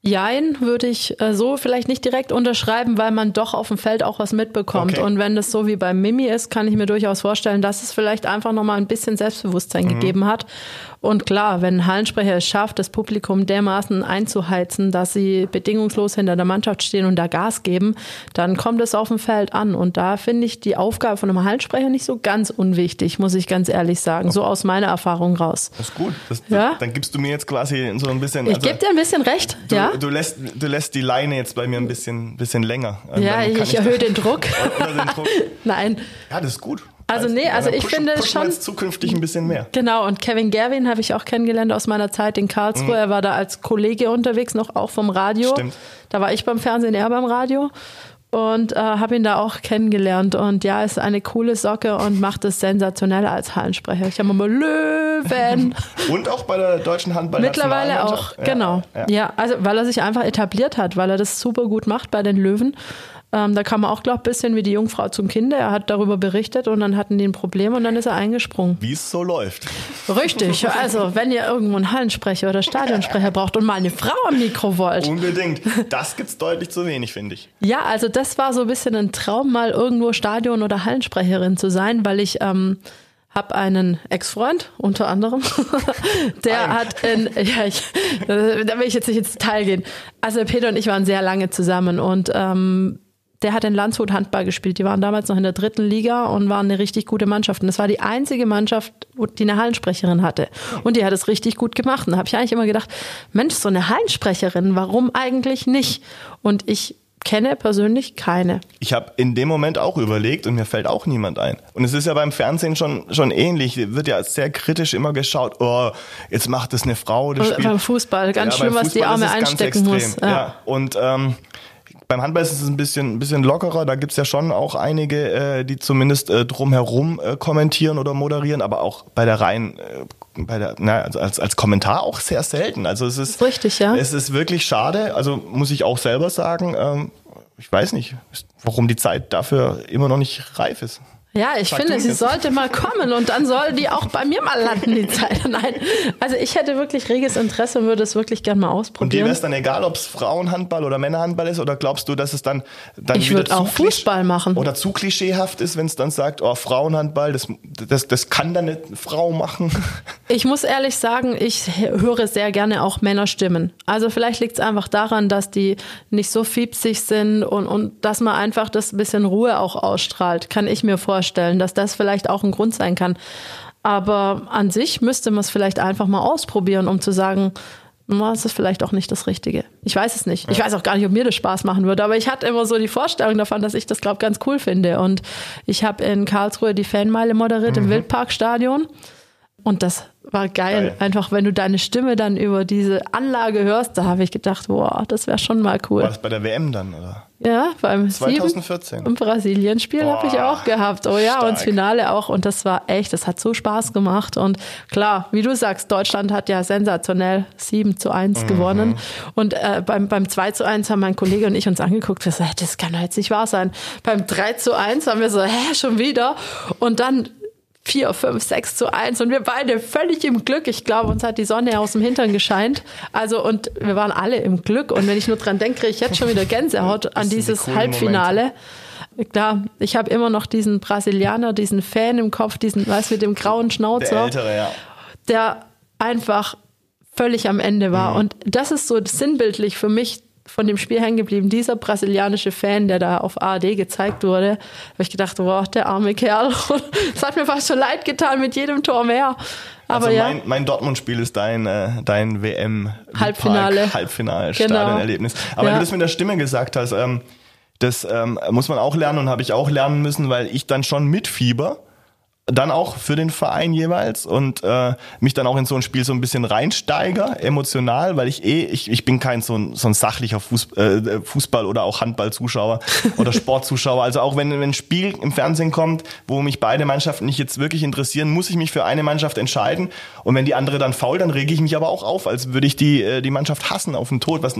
Jein, würde ich äh, so vielleicht nicht direkt unterschreiben, weil man doch auf dem Feld auch was mitbekommt. Okay. Und wenn das so wie bei Mimi ist, kann ich mir durchaus vorstellen, dass es vielleicht einfach nochmal ein bisschen Selbstbewusstsein mhm. gegeben hat. Und klar, wenn ein Hallensprecher es schafft, das Publikum dermaßen einzuheizen, dass sie bedingungslos hinter der Mannschaft stehen und da Gas geben, dann kommt es auf dem Feld an. Und da finde ich die Aufgabe von einem Hallensprecher nicht so ganz unwichtig, muss ich ganz ehrlich sagen. Okay. So aus meiner Erfahrung raus. Das ist gut. Das, ja? Dann gibst du mir jetzt quasi so ein bisschen. Ich also, gebe dir ein bisschen recht, du, ja. Du lässt, du lässt die Leine jetzt bei mir ein bisschen, bisschen länger. Ja, ich, ich erhöhe den Druck. den Druck. Nein. Ja, das ist gut. Also nee, also ich finde pushen schon zukünftig ein bisschen mehr. Genau und Kevin Gerwin habe ich auch kennengelernt aus meiner Zeit in Karlsruhe. Mhm. Er war da als Kollege unterwegs, noch auch vom Radio. Stimmt. Da war ich beim Fernsehen, er beim Radio und äh, habe ihn da auch kennengelernt und ja, ist eine coole Socke und macht es sensationell als Hallensprecher. Ich habe mal Löwen und auch bei der deutschen Handball mittlerweile auch ja, genau ja. ja, also weil er sich einfach etabliert hat, weil er das super gut macht bei den Löwen ähm, da kam er auch, glaube ich, ein bisschen wie die Jungfrau zum Kinder. Er hat darüber berichtet und dann hatten die ein Problem und dann ist er eingesprungen. Wie es so läuft. Richtig. Also, wenn ihr irgendwo einen Hallensprecher oder Stadionsprecher braucht und mal eine Frau am Mikro wollt. Unbedingt. Das gibt's deutlich zu wenig, finde ich. Ja, also das war so ein bisschen ein Traum, mal irgendwo Stadion- oder Hallensprecherin zu sein, weil ich ähm, habe einen Ex-Freund, unter anderem, der Nein. hat in, ja, ich, da will ich jetzt nicht ins Detail gehen. Also Peter und ich waren sehr lange zusammen und ähm, der hat in Landshut Handball gespielt. Die waren damals noch in der dritten Liga und waren eine richtig gute Mannschaft. Und das war die einzige Mannschaft, die eine Hallensprecherin hatte. Und die hat es richtig gut gemacht. Und da habe ich eigentlich immer gedacht, Mensch, so eine Hallensprecherin, warum eigentlich nicht? Und ich kenne persönlich keine. Ich habe in dem Moment auch überlegt und mir fällt auch niemand ein. Und es ist ja beim Fernsehen schon, schon ähnlich. Wird ja sehr kritisch immer geschaut, oh, jetzt macht es eine Frau. Das Spiel. Beim Fußball, ganz ja, schlimm, was die Arme einstecken muss. Ja. ja. Und ähm, beim Handball ist es ein bisschen, ein bisschen lockerer. Da gibt's ja schon auch einige, äh, die zumindest äh, drumherum äh, kommentieren oder moderieren, aber auch bei der rein, äh, bei der, na, also als, als Kommentar auch sehr selten. Also es ist, richtig, ja. Es ist wirklich schade. Also muss ich auch selber sagen. Ähm, ich weiß nicht, warum die Zeit dafür immer noch nicht reif ist. Ja, ich Sag finde, sie sollte mal kommen und dann soll die auch bei mir mal landen, die Zeit. Nein, also ich hätte wirklich reges Interesse und würde es wirklich gerne mal ausprobieren. Und dir wäre es dann egal, ob es Frauenhandball oder Männerhandball ist oder glaubst du, dass es dann, dann Ich würde auch Fußball machen. Oder zu klischeehaft ist, wenn es dann sagt, oh, Frauenhandball, das, das, das kann dann eine Frau machen. Ich muss ehrlich sagen, ich höre sehr gerne auch Männerstimmen. Also vielleicht liegt es einfach daran, dass die nicht so fiepsig sind und, und dass man einfach das bisschen Ruhe auch ausstrahlt, kann ich mir vorstellen vorstellen, dass das vielleicht auch ein Grund sein kann. Aber an sich müsste man es vielleicht einfach mal ausprobieren, um zu sagen, das ist vielleicht auch nicht das Richtige. Ich weiß es nicht. Ich weiß auch gar nicht, ob mir das Spaß machen würde, aber ich hatte immer so die Vorstellung davon, dass ich das, glaube ich, ganz cool finde. Und ich habe in Karlsruhe die Fanmeile moderiert mhm. im Wildparkstadion. Und das war geil. geil. Einfach, wenn du deine Stimme dann über diese Anlage hörst, da habe ich gedacht, boah, das wäre schon mal cool. War das bei der WM dann, oder? Ja, beim 2014. Im Brasilien-Spiel habe ich auch gehabt. Oh ja, stark. und das Finale auch. Und das war echt, das hat so Spaß gemacht. Und klar, wie du sagst, Deutschland hat ja sensationell 7 zu 1 mhm. gewonnen. Und äh, beim, beim 2 zu 1 haben mein Kollege und ich uns angeguckt, wir so, das kann doch jetzt nicht wahr sein. Beim 3 zu 1 haben wir so, hä, schon wieder? Und dann 4, 5, 6 zu 1 und wir beide völlig im Glück. Ich glaube, uns hat die Sonne aus dem Hintern gescheint. Also und wir waren alle im Glück und wenn ich nur dran denke, kriege ich jetzt schon wieder Gänsehaut an dieses Halbfinale. Momente. Klar, ich habe immer noch diesen Brasilianer, diesen Fan im Kopf, diesen, weißt mit dem grauen Schnauzer. Der ältere, ja. Der einfach völlig am Ende war. Mhm. Und das ist so sinnbildlich für mich von dem Spiel hängen geblieben. Dieser brasilianische Fan, der da auf ARD gezeigt wurde, habe ich gedacht, wow, der arme Kerl. Es hat mir fast schon leid getan mit jedem Tor mehr. Aber also ja. mein, mein Dortmund-Spiel ist dein, äh, dein WM Halbfinale. Halbfinale Genau. Stadionerlebnis. Aber Ja. wenn du das mit der Stimme gesagt hast, ähm, das ähm, muss man auch lernen und habe ich auch lernen müssen, weil ich dann schon mit Fieber dann auch für den Verein jeweils und äh, mich dann auch in so ein Spiel so ein bisschen reinsteiger, emotional, weil ich eh, ich, ich bin kein so ein, so ein sachlicher Fuß, äh, Fußball- oder auch Handballzuschauer oder Sportzuschauer. Also auch wenn, wenn ein Spiel im Fernsehen kommt, wo mich beide Mannschaften nicht jetzt wirklich interessieren, muss ich mich für eine Mannschaft entscheiden. Und wenn die andere dann faul, dann rege ich mich aber auch auf, als würde ich die, äh, die Mannschaft hassen auf den Tod, was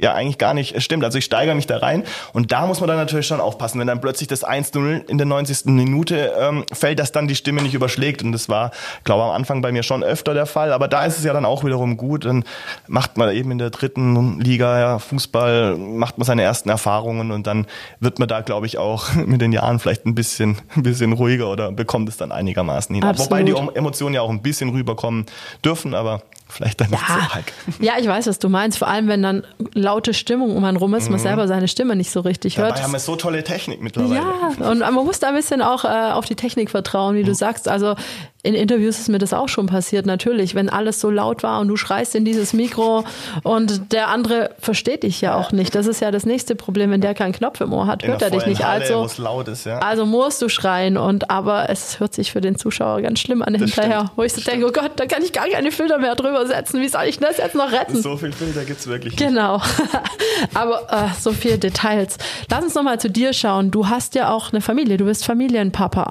ja eigentlich gar nicht stimmt. Also ich steigere mich da rein und da muss man dann natürlich schon aufpassen, wenn dann plötzlich das 1-0 in der 90. Minute ähm, fällt, dass dann die Stimme nicht überschlägt. Und das war, glaube am Anfang bei mir schon öfter der Fall. Aber da ist es ja dann auch wiederum gut. Dann macht man eben in der dritten Liga ja, Fußball, macht man seine ersten Erfahrungen und dann wird man da, glaube ich, auch mit den Jahren vielleicht ein bisschen, ein bisschen ruhiger oder bekommt es dann einigermaßen hin. Absolut. Wobei die Emotionen ja auch ein bisschen rüberkommen dürfen, aber vielleicht dann nicht so Ja, arg. ja, ich weiß, was du meinst. Vor allem, wenn dann laute Stimmung um einen rum ist, man selber seine Stimme nicht so richtig hört. Mhm. Dabei haben wir so tolle Technik mittlerweile. Ja, und man muss da ein bisschen auch äh, auf die Technik vertrauen, wie du sagst. Also in Interviews ist mir das auch schon passiert, natürlich. Wenn alles so laut war und du schreist in dieses Mikro und der andere versteht dich ja auch nicht. Das ist ja das nächste Problem, wenn der keinen Knopf im Ohr hat, In hört er dich nicht. Halle, Also es laut ist, ja. also musst du schreien und aber es hört sich für den Zuschauer ganz schlimm an hinterher, stimmt, wo ich so denke, oh Gott, da kann ich gar keine Filter mehr drüber setzen. Wie soll ich das jetzt noch retten? So viel Filter gibt's wirklich nicht. Genau. Aber äh, so viele Details. Lass uns nochmal zu dir schauen. Du hast ja auch eine Familie, du bist Familienpapa.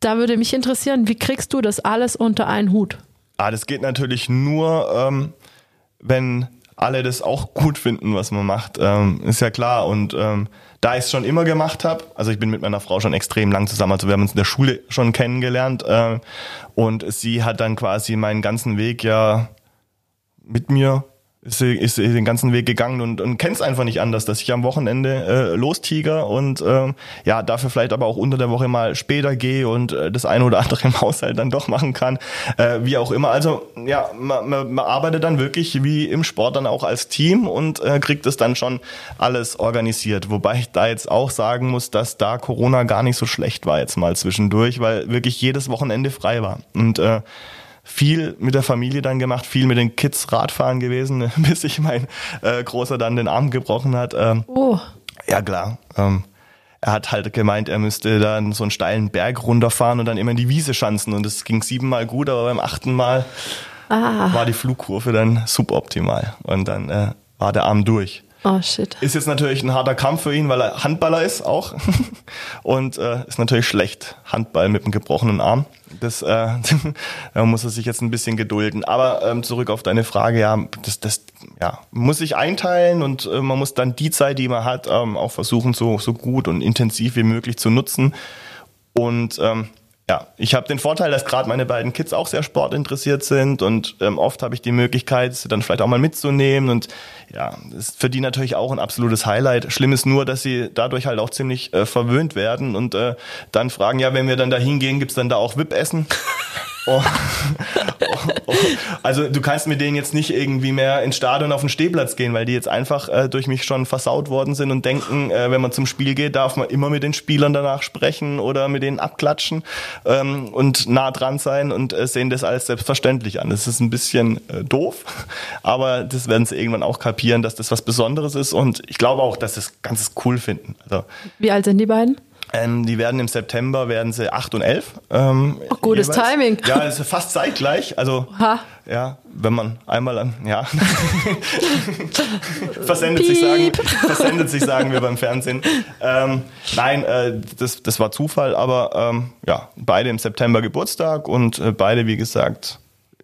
Da würde mich interessieren, wie kriegst du das alles unter einen Hut? Ah, das geht natürlich nur, ähm, wenn alle das auch gut finden, was man macht. Ähm, ist ja klar. Und ähm, da ich es schon immer gemacht habe, also ich bin mit meiner Frau schon extrem lang zusammen, also wir haben uns in der Schule schon kennengelernt äh, und sie hat dann quasi meinen ganzen Weg ja mit mir ist ist den ganzen Weg gegangen und, und kennt es einfach nicht anders, dass ich am Wochenende äh, lostiger und ähm, ja, dafür vielleicht aber auch unter der Woche mal später gehe und äh, das eine oder andere im Haushalt dann doch machen kann, äh, wie auch immer. Also ja, man, man, man arbeitet dann wirklich wie im Sport dann auch als Team und äh, kriegt es dann schon alles organisiert. Wobei ich da jetzt auch sagen muss, dass da Corona gar nicht so schlecht war jetzt mal zwischendurch, weil wirklich jedes Wochenende frei war. Und äh, viel mit der Familie dann gemacht, viel mit den Kids Radfahren gewesen, bis sich mein äh, Großer dann den Arm gebrochen hat. Ähm, Oh, ja klar. Ähm, er hat halt gemeint, er müsste dann so einen steilen Berg runterfahren und dann immer in die Wiese schanzen. Und es ging siebenmal gut, aber beim achten Mal war die Flugkurve dann suboptimal. Und dann äh, war der Arm durch. Oh shit. Ist jetzt natürlich ein harter Kampf für ihn, weil er Handballer ist auch. Und äh, ist natürlich schlecht, Handball mit einem gebrochenen Arm. Das äh, muss er sich jetzt ein bisschen gedulden. Aber ähm, zurück auf deine Frage, ja, das, das ja, muss sich einteilen und äh, man muss dann die Zeit, die man hat, ähm, auch versuchen, so, so gut und intensiv wie möglich zu nutzen. Und ähm, ja, ich habe den Vorteil, dass gerade meine beiden Kids auch sehr sportinteressiert sind und ähm, oft habe ich die Möglichkeit, sie dann vielleicht auch mal mitzunehmen und ja, ist für die natürlich auch ein absolutes Highlight. Schlimm ist nur, dass sie dadurch halt auch ziemlich äh, verwöhnt werden und äh, dann fragen, ja, wenn wir dann da hingehen, gibt's dann da auch VIP-Essen? Oh. Oh. Also du kannst mit denen jetzt nicht irgendwie mehr ins Stadion auf den Stehplatz gehen, weil die jetzt einfach äh, durch mich schon versaut worden sind und denken, äh, wenn man zum Spiel geht, darf man immer mit den Spielern danach sprechen oder mit denen abklatschen ähm, und nah dran sein und äh, sehen das als selbstverständlich an. Das ist ein bisschen äh, doof, aber das werden sie irgendwann auch kapieren, dass das was Besonderes ist und ich glaube auch, dass sie es ganz cool finden. Also Wie alt sind die beiden? Ähm, die werden im September werden sie 8 und 11. Ähm, Ach, gutes jeweils. Timing. Ja, das ist fast zeitgleich. Also Ha. ja, wenn man einmal an, ja, versendet sich sagen, versendet sich sagen wir beim Fernsehen. Ähm, nein, äh, das, das war Zufall, aber ähm, ja, beide im September Geburtstag und äh, beide, wie gesagt,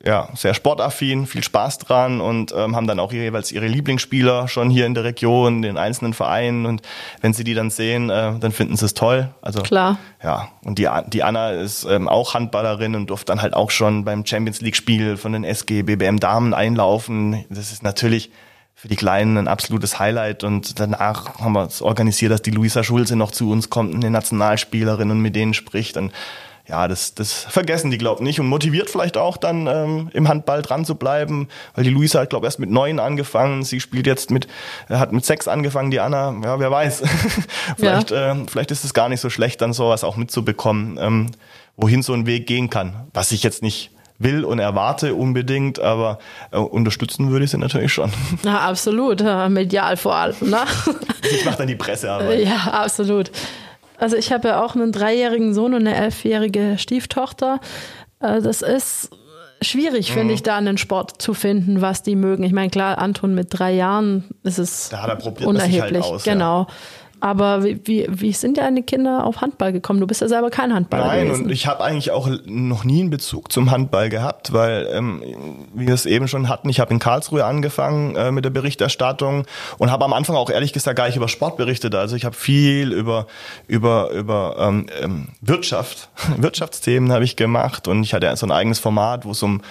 ja, sehr sportaffin, viel Spaß dran und ähm, haben dann auch jeweils ihre Lieblingsspieler schon hier in der Region, den einzelnen Vereinen und wenn sie die dann sehen, äh, dann finden sie es toll. Also Klar. ja, und die, die Anna ist ähm, auch Handballerin und durfte dann halt auch schon beim Champions League Spiel von den SG BBM Damen einlaufen. Das ist natürlich für die Kleinen ein absolutes Highlight und danach haben wir es organisiert, dass die Luisa Schulze noch zu uns kommt, eine Nationalspielerin und mit denen spricht und ja, das, das vergessen die, glaube ich, nicht und motiviert vielleicht auch dann ähm, im Handball dran zu bleiben, weil die Luisa hat, glaube ich, erst mit neun angefangen, sie spielt jetzt mit, äh, hat mit sechs angefangen, die Anna, ja, wer weiß. vielleicht, ja. äh, vielleicht ist es gar nicht so schlecht, dann sowas auch mitzubekommen, ähm, wohin so ein Weg gehen kann, was ich jetzt nicht will und erwarte unbedingt, aber äh, unterstützen würde ich sie natürlich schon. Ja, absolut, medial vor allem. Ne? Ich mache dann die Pressearbeit. Ja, absolut. Also ich habe ja auch einen dreijährigen Sohn und eine elfjährige Stieftochter. Äh, das ist schwierig, mhm. finde ich, da einen Sport zu finden, was die mögen. Ich meine, klar, Anton mit drei Jahren ist es da unerheblich. Halt aus, genau. Ja. Aber wie, wie, wie sind deine Kinder auf Handball gekommen? Du bist ja selber kein Handballer Nein, gewesen. und ich habe eigentlich auch noch nie einen Bezug zum Handball gehabt, weil, ähm, wie wir es eben schon hatten, ich habe in Karlsruhe angefangen äh, mit der Berichterstattung und habe am Anfang auch ehrlich gesagt gar nicht über Sport berichtet. Also ich habe viel über, über, über ähm, ähm Wirtschaft, Wirtschaftsthemen habe ich gemacht und ich hatte so ein eigenes Format, wo es um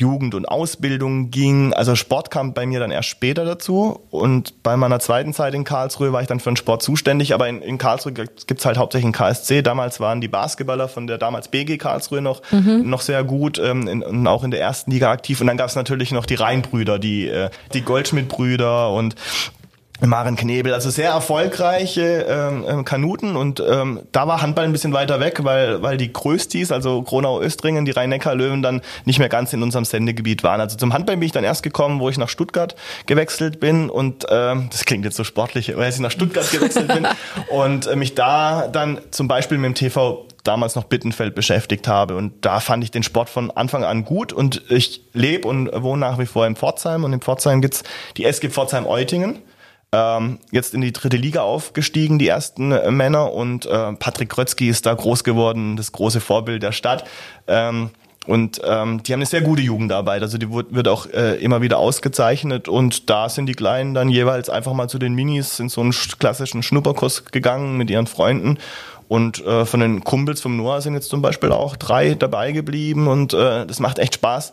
Jugend und Ausbildung ging. Also Sport kam bei mir dann erst später dazu. Und bei meiner zweiten Zeit in Karlsruhe war ich dann für den Sport zuständig. Aber in, in Karlsruhe gibt's halt hauptsächlich einen KSC. Damals waren die Basketballer von der damals BG Karlsruhe noch, mhm. noch sehr gut ähm, in, und auch in der ersten Liga aktiv. Und dann gab's natürlich noch die Rheinbrüder, die, äh, die Goldschmidt-Brüder und Maren Knebel, also sehr erfolgreiche ähm, ähm, Kanuten und ähm, da war Handball ein bisschen weiter weg, weil weil die Größtis, also Kronau-Östringen, die Rhein-Neckar-Löwen dann nicht mehr ganz in unserem Sendegebiet waren. Also zum Handball bin ich dann erst gekommen, wo ich nach Stuttgart gewechselt bin und ähm, das klingt jetzt so sportlich, weil ich nach Stuttgart gewechselt bin und äh, mich da dann zum Beispiel mit dem TV damals noch Bittenfeld beschäftigt habe. Und da fand ich den Sport von Anfang an gut. Und ich lebe und wohne nach wie vor in Pforzheim. Und in Pforzheim gibt's die SG Pforzheim-Eutingen ähm, jetzt in die dritte Liga aufgestiegen, die ersten äh, Männer. Und äh, Patrick Krötzky ist da groß geworden, das große Vorbild der Stadt. Ähm, und ähm, die haben eine sehr gute Jugendarbeit. Also die wird, wird auch äh, immer wieder ausgezeichnet. Und da sind die Kleinen dann jeweils einfach mal zu den Minis in so einen klassischen Schnupperkurs gegangen mit ihren Freunden. Und äh, von den Kumpels vom Noah sind jetzt zum Beispiel auch drei dabei geblieben. Und äh, das macht echt Spaß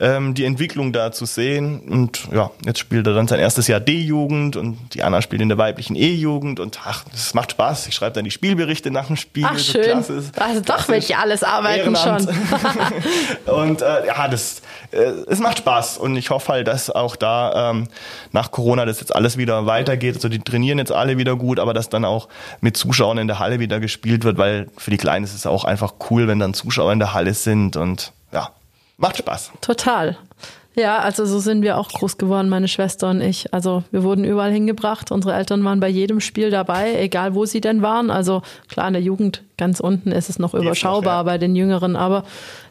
ähm, die Entwicklung da zu sehen. Und ja, jetzt spielt er dann sein erstes Jahr D-Jugend und die Anna spielt in der weiblichen E-Jugend und ach, das macht Spaß. Ich schreibe dann die Spielberichte nach dem Spiel. Ach, schön. Klasse, also doch will ich alles arbeiten Ehrenamt. schon. und äh, ja, das, äh, es macht Spaß und ich hoffe halt, dass auch da ähm, nach Corona das jetzt alles wieder weitergeht. Also die trainieren jetzt alle wieder gut, aber dass dann auch mit Zuschauern in der Halle wieder gespielt wird, weil für die Kleinen ist es auch einfach cool, wenn dann Zuschauer in der Halle sind und ja, Macht Spaß. Total. Ja, also so sind wir auch groß geworden, meine Schwester und ich. Also wir wurden überall hingebracht. Unsere Eltern waren bei jedem Spiel dabei, egal wo sie denn waren. Also klar, in der Jugend ganz unten ist es noch überschaubar noch, ja. bei den Jüngeren. Aber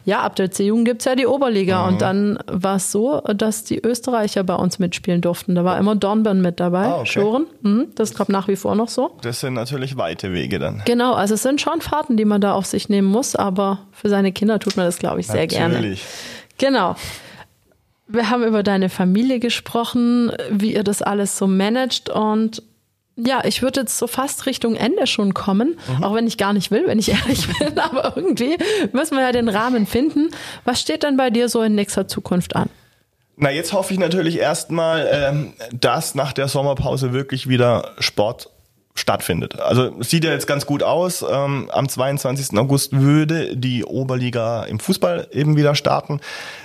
ja, ab der C-Jugend gibt's ja die Oberliga. Mhm. Und dann war es so, dass die Österreicher bei uns mitspielen durften. Da war immer Dornbirn mit dabei, ah, okay. Schoren. Mhm, das ist, glaube nach wie vor noch so. Das sind natürlich weite Wege dann. Genau, also es sind schon Fahrten, die man da auf sich nehmen muss. Aber für seine Kinder tut man das, glaube ich, sehr natürlich. gerne. Natürlich. Genau. Wir haben über deine Familie gesprochen, wie ihr das alles so managt und ja, ich würde jetzt so fast Richtung Ende schon kommen, mhm. auch wenn ich gar nicht will, wenn ich ehrlich bin, aber irgendwie müssen wir ja den Rahmen finden. Was steht denn bei dir so in nächster Zukunft an? Na, jetzt hoffe ich natürlich erstmal, ähm, dass nach der Sommerpause wirklich wieder Sport stattfindet. Also es sieht ja jetzt ganz gut aus. Ähm, am 22. August würde die Oberliga im Fußball eben wieder starten.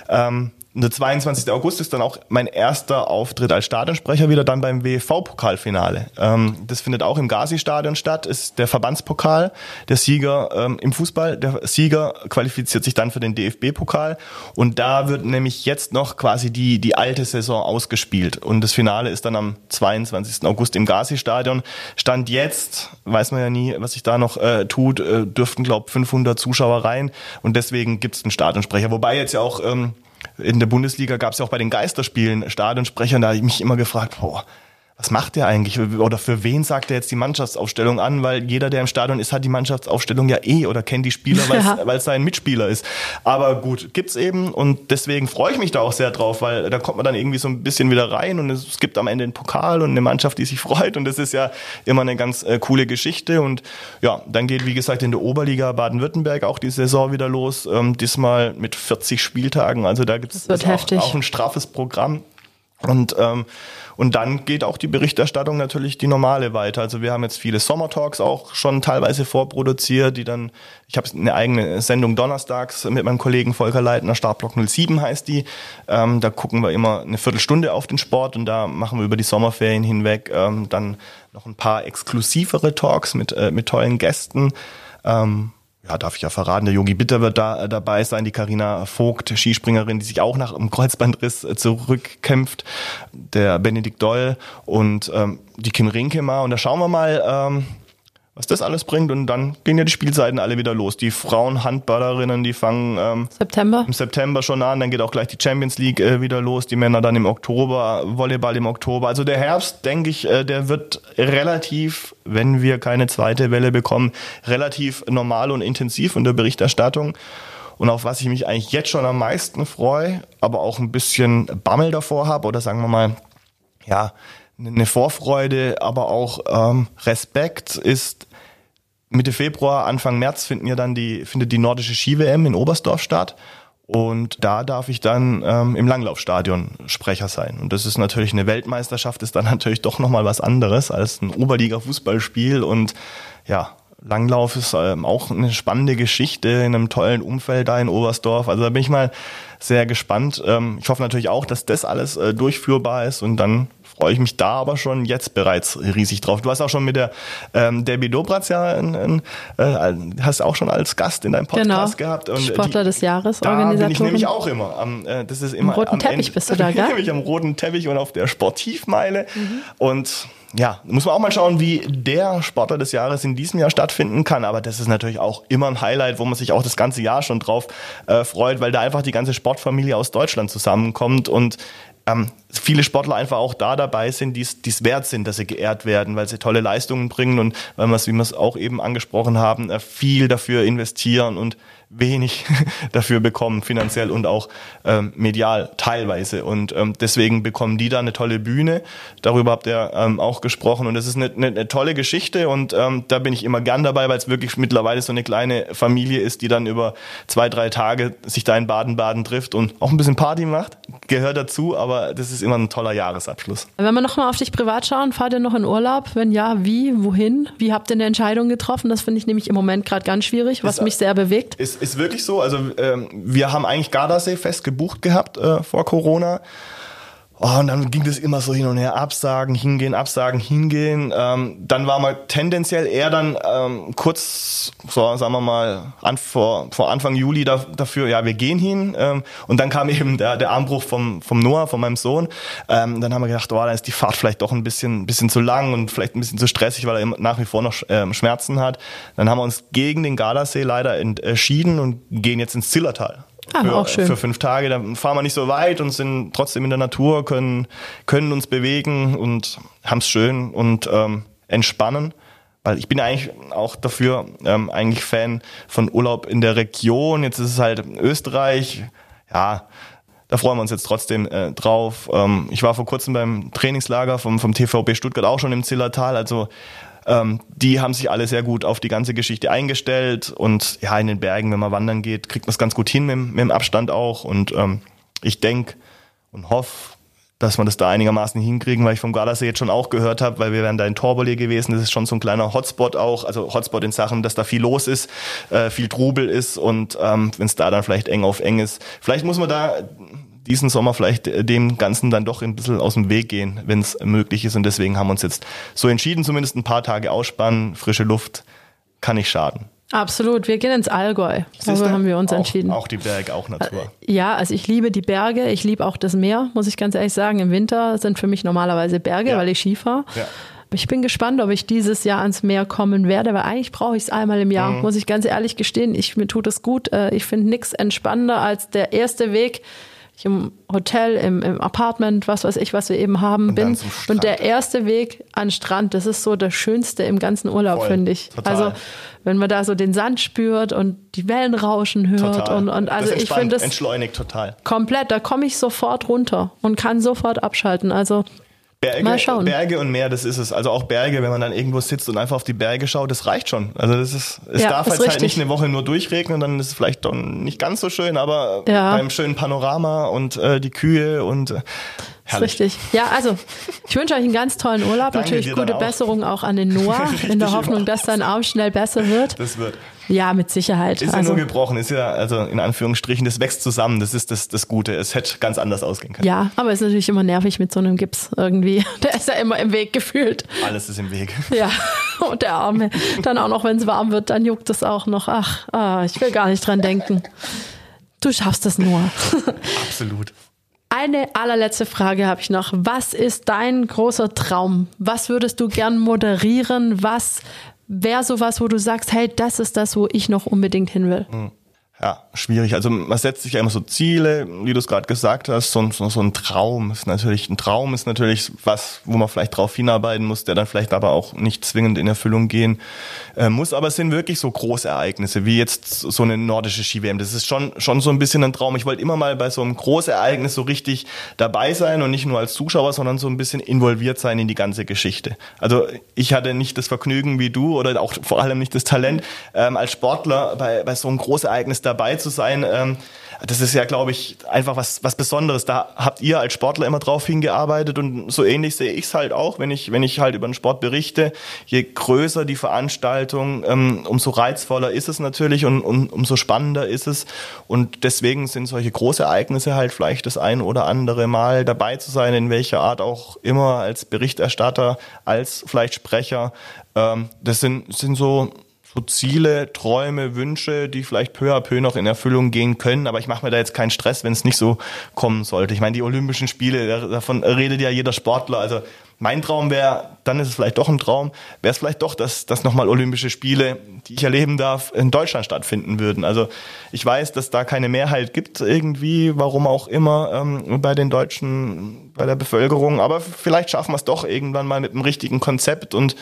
Ähm, der 22. August ist dann auch mein erster Auftritt als Stadionsprecher wieder dann beim WV-Pokalfinale. Ähm, das findet auch im Gazi-Stadion statt, ist der Verbandspokal, der Sieger ähm, im Fußball. Der Sieger qualifiziert sich dann für den DFB-Pokal und da wird nämlich jetzt noch quasi die, die alte Saison ausgespielt und das Finale ist dann am 22. August im Gazi-Stadion. Stand jetzt, weiß man ja nie, was sich da noch äh, tut, äh, dürften glaube 500 Zuschauer rein und deswegen gibt es einen Stadionsprecher. Wobei jetzt ja auch ähm, in der Bundesliga gab es ja auch bei den Geisterspielen Stadionsprechern, da habe ich mich immer gefragt, boah, was macht der eigentlich? Oder für wen sagt er jetzt die Mannschaftsaufstellung an? Weil jeder, der im Stadion ist, hat die Mannschaftsaufstellung ja eh oder kennt die Spieler, weil ja. es sein Mitspieler ist. Aber gut, gibt's eben und deswegen freue ich mich da auch sehr drauf, weil da kommt man dann irgendwie so ein bisschen wieder rein und es gibt am Ende einen Pokal und eine Mannschaft, die sich freut und das ist ja immer eine ganz äh, coole Geschichte und ja, dann geht wie gesagt in der Oberliga Baden-Württemberg auch die Saison wieder los, ähm, diesmal mit 40 Spieltagen, also da gibt's auch, auch ein straffes Programm Und ähm, und dann geht auch die Berichterstattung natürlich die normale weiter. Also wir haben jetzt viele Sommertalks auch schon teilweise vorproduziert, die dann, ich habe eine eigene Sendung donnerstags mit meinem Kollegen Volker Leitner, Startblock 07 heißt die. Ähm, da gucken wir immer eine Viertelstunde auf den Sport und da machen wir über die Sommerferien hinweg ähm, dann noch ein paar exklusivere Talks mit, äh, mit tollen Gästen. Ähm, ja, darf ich ja verraten, der Yogi Bitter wird da äh, dabei sein, die Karina Vogt, Skispringerin, die sich auch nach einem Kreuzbandriss äh, zurückkämpft, der Benedikt Doll und ähm, die Kim Rinkemer. Und da schauen wir mal, ähm, was das alles bringt. Und dann gehen ja die Spielzeiten alle wieder los. Die Frauen-Handballerinnen, die fangen ähm, September. im September schon an. Dann geht auch gleich die Champions League äh, wieder los. Die Männer dann im Oktober, Volleyball im Oktober. Also der Herbst, denke ich, äh, der wird relativ, wenn wir keine zweite Welle bekommen, relativ normal und intensiv in der Berichterstattung. Und auf was ich mich eigentlich jetzt schon am meisten freue, aber auch ein bisschen Bammel davor habe oder sagen wir mal, ja, eine Vorfreude, aber auch ähm, Respekt ist Mitte Februar, Anfang März finden ja dann die, findet die nordische Ski-WM in Oberstdorf statt. Und da darf ich dann ähm, im Langlaufstadion Sprecher sein. Und das ist natürlich eine Weltmeisterschaft, ist dann natürlich doch nochmal was anderes als ein Oberliga-Fußballspiel. Und ja, Langlauf ist ähm, auch eine spannende Geschichte in einem tollen Umfeld da in Oberstdorf. Also da bin ich mal sehr gespannt. Ähm, ich hoffe natürlich auch, dass das alles äh, durchführbar ist und dann freue ich mich da aber schon jetzt bereits riesig drauf. Du hast auch schon mit der ähm, Debbie Dobratz ja ein, ein, äh, hast auch schon als Gast in deinem Podcast genau. gehabt. Und Sportler die, des Jahres, da bin ich nämlich auch immer. Am, äh, das ist immer am roten am Teppich Ende, bist du da, gell? nämlich am roten Teppich und auf der Sportivmeile. Mhm. Und ja, muss man auch mal schauen, wie der Sportler des Jahres in diesem Jahr stattfinden kann. Aber das ist natürlich auch immer ein Highlight, wo man sich auch das ganze Jahr schon drauf äh, freut, weil da einfach die ganze Sportfamilie aus Deutschland zusammenkommt und ähm, viele Sportler einfach auch da dabei sind, die es wert sind, dass sie geehrt werden, weil sie tolle Leistungen bringen und weil wir es, wie wir es auch eben angesprochen haben, äh, viel dafür investieren und wenig dafür bekommen, finanziell und auch ähm, medial teilweise. Und ähm, deswegen bekommen die da eine tolle Bühne. Darüber habt ihr ähm, auch gesprochen. Und es ist eine, eine, eine, tolle Geschichte und ähm, da bin ich immer gern dabei, weil es wirklich mittlerweile so eine kleine Familie ist, die dann über zwei, drei Tage sich da in Baden-Baden trifft und auch ein bisschen Party macht. Gehört dazu, aber das ist immer ein toller Jahresabschluss. Wenn wir nochmal auf dich privat schauen, fahrt ihr noch in Urlaub? Wenn ja, wie, wohin? Wie habt ihr eine Entscheidung getroffen? Das finde ich nämlich im Moment gerade ganz schwierig, was ist, mich sehr bewegt. Ist, ist wirklich so. Also ähm, wir haben eigentlich Gardasee fest gebucht gehabt äh, vor Corona. Oh, und dann ging das immer so hin und her, absagen, hingehen, absagen, hingehen. Ähm, dann war mal tendenziell eher dann ähm, kurz, so sagen wir mal, an, vor, vor Anfang Juli da, dafür, ja, wir gehen hin. Ähm, und dann kam eben der, der Armbruch vom, vom Noah, von meinem Sohn. Ähm, dann haben wir gedacht, oh, dann ist die Fahrt vielleicht doch ein bisschen, bisschen zu lang und vielleicht ein bisschen zu stressig, weil er nach wie vor noch ähm, Schmerzen hat. Dann haben wir uns gegen den Gardasee leider entschieden und gehen jetzt ins Zillertal. Ah, für, auch schön. für fünf Tage. Da fahren wir nicht so weit und sind trotzdem in der Natur, können, können uns bewegen und haben es schön und ähm, entspannen. Weil ich bin eigentlich auch dafür ähm, eigentlich Fan von Urlaub in der Region. Jetzt ist es halt Österreich. Ja, da freuen wir uns jetzt trotzdem äh, drauf. Ähm, ich war vor kurzem beim Trainingslager vom, vom TVB Stuttgart auch schon im Zillertal. Also ähm, die haben sich alle sehr gut auf die ganze Geschichte eingestellt und ja, in den Bergen, wenn man wandern geht, kriegt man es ganz gut hin mit, mit, dem Abstand auch. Und ähm, ich denke und hoffe, dass wir das da einigermaßen hinkriegen, weil ich vom Gardasee jetzt schon auch gehört habe, weil wir wären da in Torbole gewesen, das ist schon so ein kleiner Hotspot auch, also Hotspot in Sachen, dass da viel los ist, äh, viel Trubel ist und ähm, wenn es da dann vielleicht eng auf eng ist. Vielleicht muss man da diesen Sommer vielleicht äh, dem Ganzen dann doch ein bisschen aus dem Weg gehen, wenn es möglich ist. Und deswegen haben wir uns jetzt so entschieden, zumindest ein paar Tage ausspannen, frische Luft kann nicht schaden. Absolut, wir gehen ins Allgäu. Darüber haben wir uns auch, entschieden. Auch die Berge, auch Natur. Äh, ja, also ich liebe die Berge, ich liebe auch das Meer, muss ich ganz ehrlich sagen. Im Winter sind für mich normalerweise Berge, ja. weil ich Ski fahre. Ja. Ich bin gespannt, ob ich dieses Jahr ans Meer kommen werde, weil eigentlich brauche ich es einmal im Jahr, mhm. muss ich ganz ehrlich gestehen. Ich, mir tut es gut. Äh, ich finde nichts entspannender als der erste Weg ich im Hotel, im, im Apartment, was weiß ich, was wir eben haben, und bin. Und der erste Weg an Strand, das ist so das Schönste im ganzen Urlaub, finde ich. Total. Also wenn man da so den Sand spürt und die Wellen rauschen hört total. und, und also ich finde das entschleunigt total. Komplett, da komme ich sofort runter und kann sofort abschalten. Also Berge, Mal schauen. Berge und Meer, das ist es. Also auch Berge, wenn man dann irgendwo sitzt und einfach auf die Berge schaut, das reicht schon. Also das ist, es Ja, darf ist halt richtig. nicht eine Woche nur durchregnen, dann ist es vielleicht doch nicht ganz so schön, aber Ja. beim schönen Panorama und äh, die Kühe und äh, Ist herrlich. richtig. Ja, also ich wünsche euch einen ganz tollen Urlaub. Danke Natürlich gute auch. Besserung auch an den Noah, in der Hoffnung, dass dein Arm schnell besser wird. Das wird. Ja, mit Sicherheit. Ist ja also, nur gebrochen, ist ja, also in Anführungsstrichen, das wächst zusammen, das ist das, das Gute. Es hätte ganz anders ausgehen können. ja, aber ist natürlich immer nervig mit so einem Gips irgendwie. Der ist ja immer im Weg gefühlt. Alles ist im Weg. Ja, und der Arme. Dann auch noch, wenn es warm wird, dann juckt es auch noch. Ach, ah, ich will gar nicht dran denken. Du schaffst es nur. Absolut. Eine allerletzte Frage habe ich noch. Was ist dein großer Traum? Was würdest du gern moderieren? Was wäre sowas, wo du sagst, hey, das ist das, wo ich noch unbedingt hin will? Ja, schwierig. Also man setzt sich immer so Ziele, wie du es gerade gesagt hast, so, ein- so, so ein Traum ist natürlich, ein Traum ist natürlich was, wo man vielleicht drauf hinarbeiten muss, der dann vielleicht aber auch nicht zwingend in Erfüllung gehen äh, muss. Aber es sind wirklich so Großereignisse, wie jetzt so eine nordische Ski-WM. Das ist schon, schon so ein bisschen ein Traum. Ich wollte immer mal bei so einem Großereignis so richtig dabei sein und nicht nur als Zuschauer, sondern so ein bisschen involviert sein in die ganze Geschichte. Also ich hatte nicht das Vergnügen wie du oder auch vor allem nicht das Talent, ähm, als Sportler bei, bei so einem Großereignis dabei zu sein. Ähm, das ist ja, glaube ich, einfach was, was Besonderes. Da habt ihr als Sportler immer drauf hingearbeitet und so ähnlich sehe ich es halt auch, wenn ich, wenn ich halt über den Sport berichte. Je größer die Veranstaltung, ähm, umso reizvoller ist es natürlich und, und umso spannender ist es. Und deswegen sind solche Großereignisse halt vielleicht das ein oder andere Mal dabei zu sein, in welcher Art auch immer, als Berichterstatter, als vielleicht Sprecher. Ähm, das sind, sind so so Ziele, Träume, Wünsche, die vielleicht peu à peu noch in Erfüllung gehen können. Aber ich mache mir da jetzt keinen Stress, wenn es nicht so kommen sollte. Ich meine, die Olympischen Spiele, da- davon redet ja jeder Sportler. Also mein Traum wäre, dann ist es vielleicht doch ein Traum, wäre es vielleicht doch, dass, dass nochmal Olympische Spiele, die ich erleben darf, in Deutschland stattfinden würden. Also ich weiß, dass da keine Mehrheit gibt irgendwie, warum auch immer, ähm, bei den Deutschen, bei der Bevölkerung. Aber vielleicht schaffen wir es doch irgendwann mal mit einem richtigen Konzept und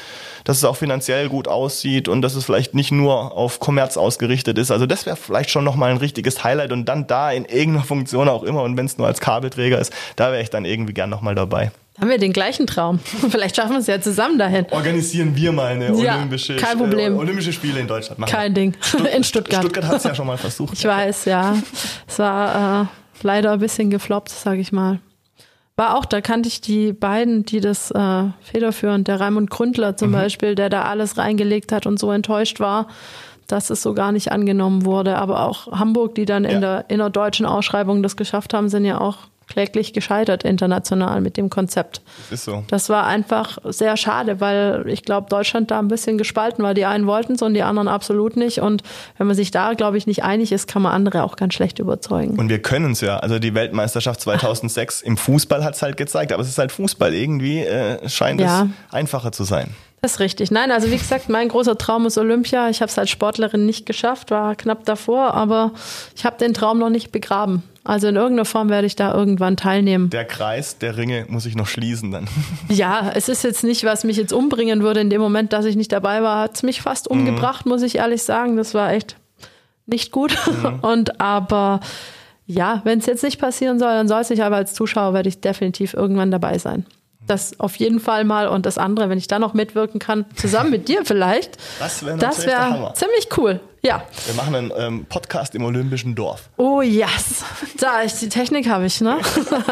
dass es auch finanziell gut aussieht und dass es vielleicht nicht nur auf Kommerz ausgerichtet ist. Also das wäre vielleicht schon nochmal ein richtiges Highlight und dann da in irgendeiner Funktion auch immer und wenn es nur als Kabelträger ist, da wäre ich dann irgendwie gern nochmal dabei. Haben wir den gleichen Traum? Vielleicht schaffen wir es ja zusammen dahin. Organisieren wir mal eine Ja, olympische, kein Problem. Äh, Olympische Spiele in Deutschland. Machen. Kein Ding. In Stuttgart. Stuttgart hat es ja schon mal versucht. Ich weiß, ja. Es war äh, leider ein bisschen gefloppt, sage ich mal. War auch, da kannte ich die beiden, die das äh, federführen, der Raimund Gründler zum Beispiel, der da alles reingelegt hat und so enttäuscht war, dass es so gar nicht angenommen wurde. Aber auch Hamburg, die dann in Ja. der innerdeutschen Ausschreibung das geschafft haben, sind ja auch kläglich gescheitert international mit dem Konzept. Das ist so. Das war einfach sehr schade, weil ich glaube, Deutschland da ein bisschen gespalten war. Die einen wollten es und die anderen absolut nicht. Und wenn man sich da, glaube ich, nicht einig ist, kann man andere auch ganz schlecht überzeugen. Und wir können es ja. Also die Weltmeisterschaft 2006 im Fußball hat es halt gezeigt, aber es ist halt Fußball. Irgendwie äh, scheint Ja. es einfacher zu sein. Das ist richtig. Nein, also wie gesagt, mein großer Traum ist Olympia. Ich habe es als Sportlerin nicht geschafft, war knapp davor, aber ich habe den Traum noch nicht begraben. Also in irgendeiner Form werde ich da irgendwann teilnehmen. Der Kreis der Ringe muss ich noch schließen dann. Ja, es ist jetzt nicht, was mich jetzt umbringen würde. In dem Moment, dass ich nicht dabei war, hat es mich fast umgebracht, muss ich ehrlich sagen. Das war echt nicht gut. Und aber ja, wenn es jetzt nicht passieren soll, dann soll es nicht. Aber als Zuschauer werde ich definitiv irgendwann dabei sein. Das auf jeden Fall mal. Und das andere, wenn ich da noch mitwirken kann, zusammen mit dir vielleicht. Das wäre Das Hammer. ziemlich cool. Ja. Wir machen einen ähm, Podcast im Olympischen Dorf. Oh yes. Da, ich, die Technik habe ich, ne?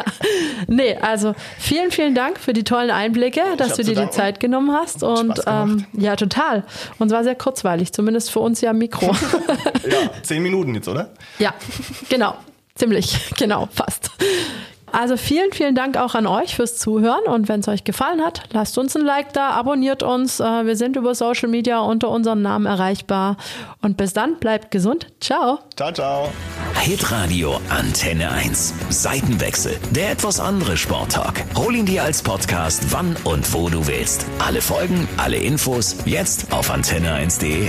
nee, also vielen, vielen Dank für die tollen Einblicke, dass hab du dir die. Zeit genommen hast. Und ähm, ja, total. Und war sehr kurzweilig, zumindest für uns ja Mikro. Ja, zehn Minuten jetzt, oder? ja, genau. Ziemlich, genau, fast. Also vielen, vielen Dank auch an euch fürs Zuhören und wenn es euch gefallen hat, lasst uns ein Like da, abonniert uns. Äh, Wir sind über Social Media unter unserem Namen erreichbar. Und bis dann, bleibt gesund. Ciao. Ciao, ciao. Hitradio Antenne 1. Seitenwechsel. Der etwas andere Sporttalk. Hol ihn dir als Podcast, wann und wo du willst. Alle Folgen, alle Infos, jetzt auf antenne1.de.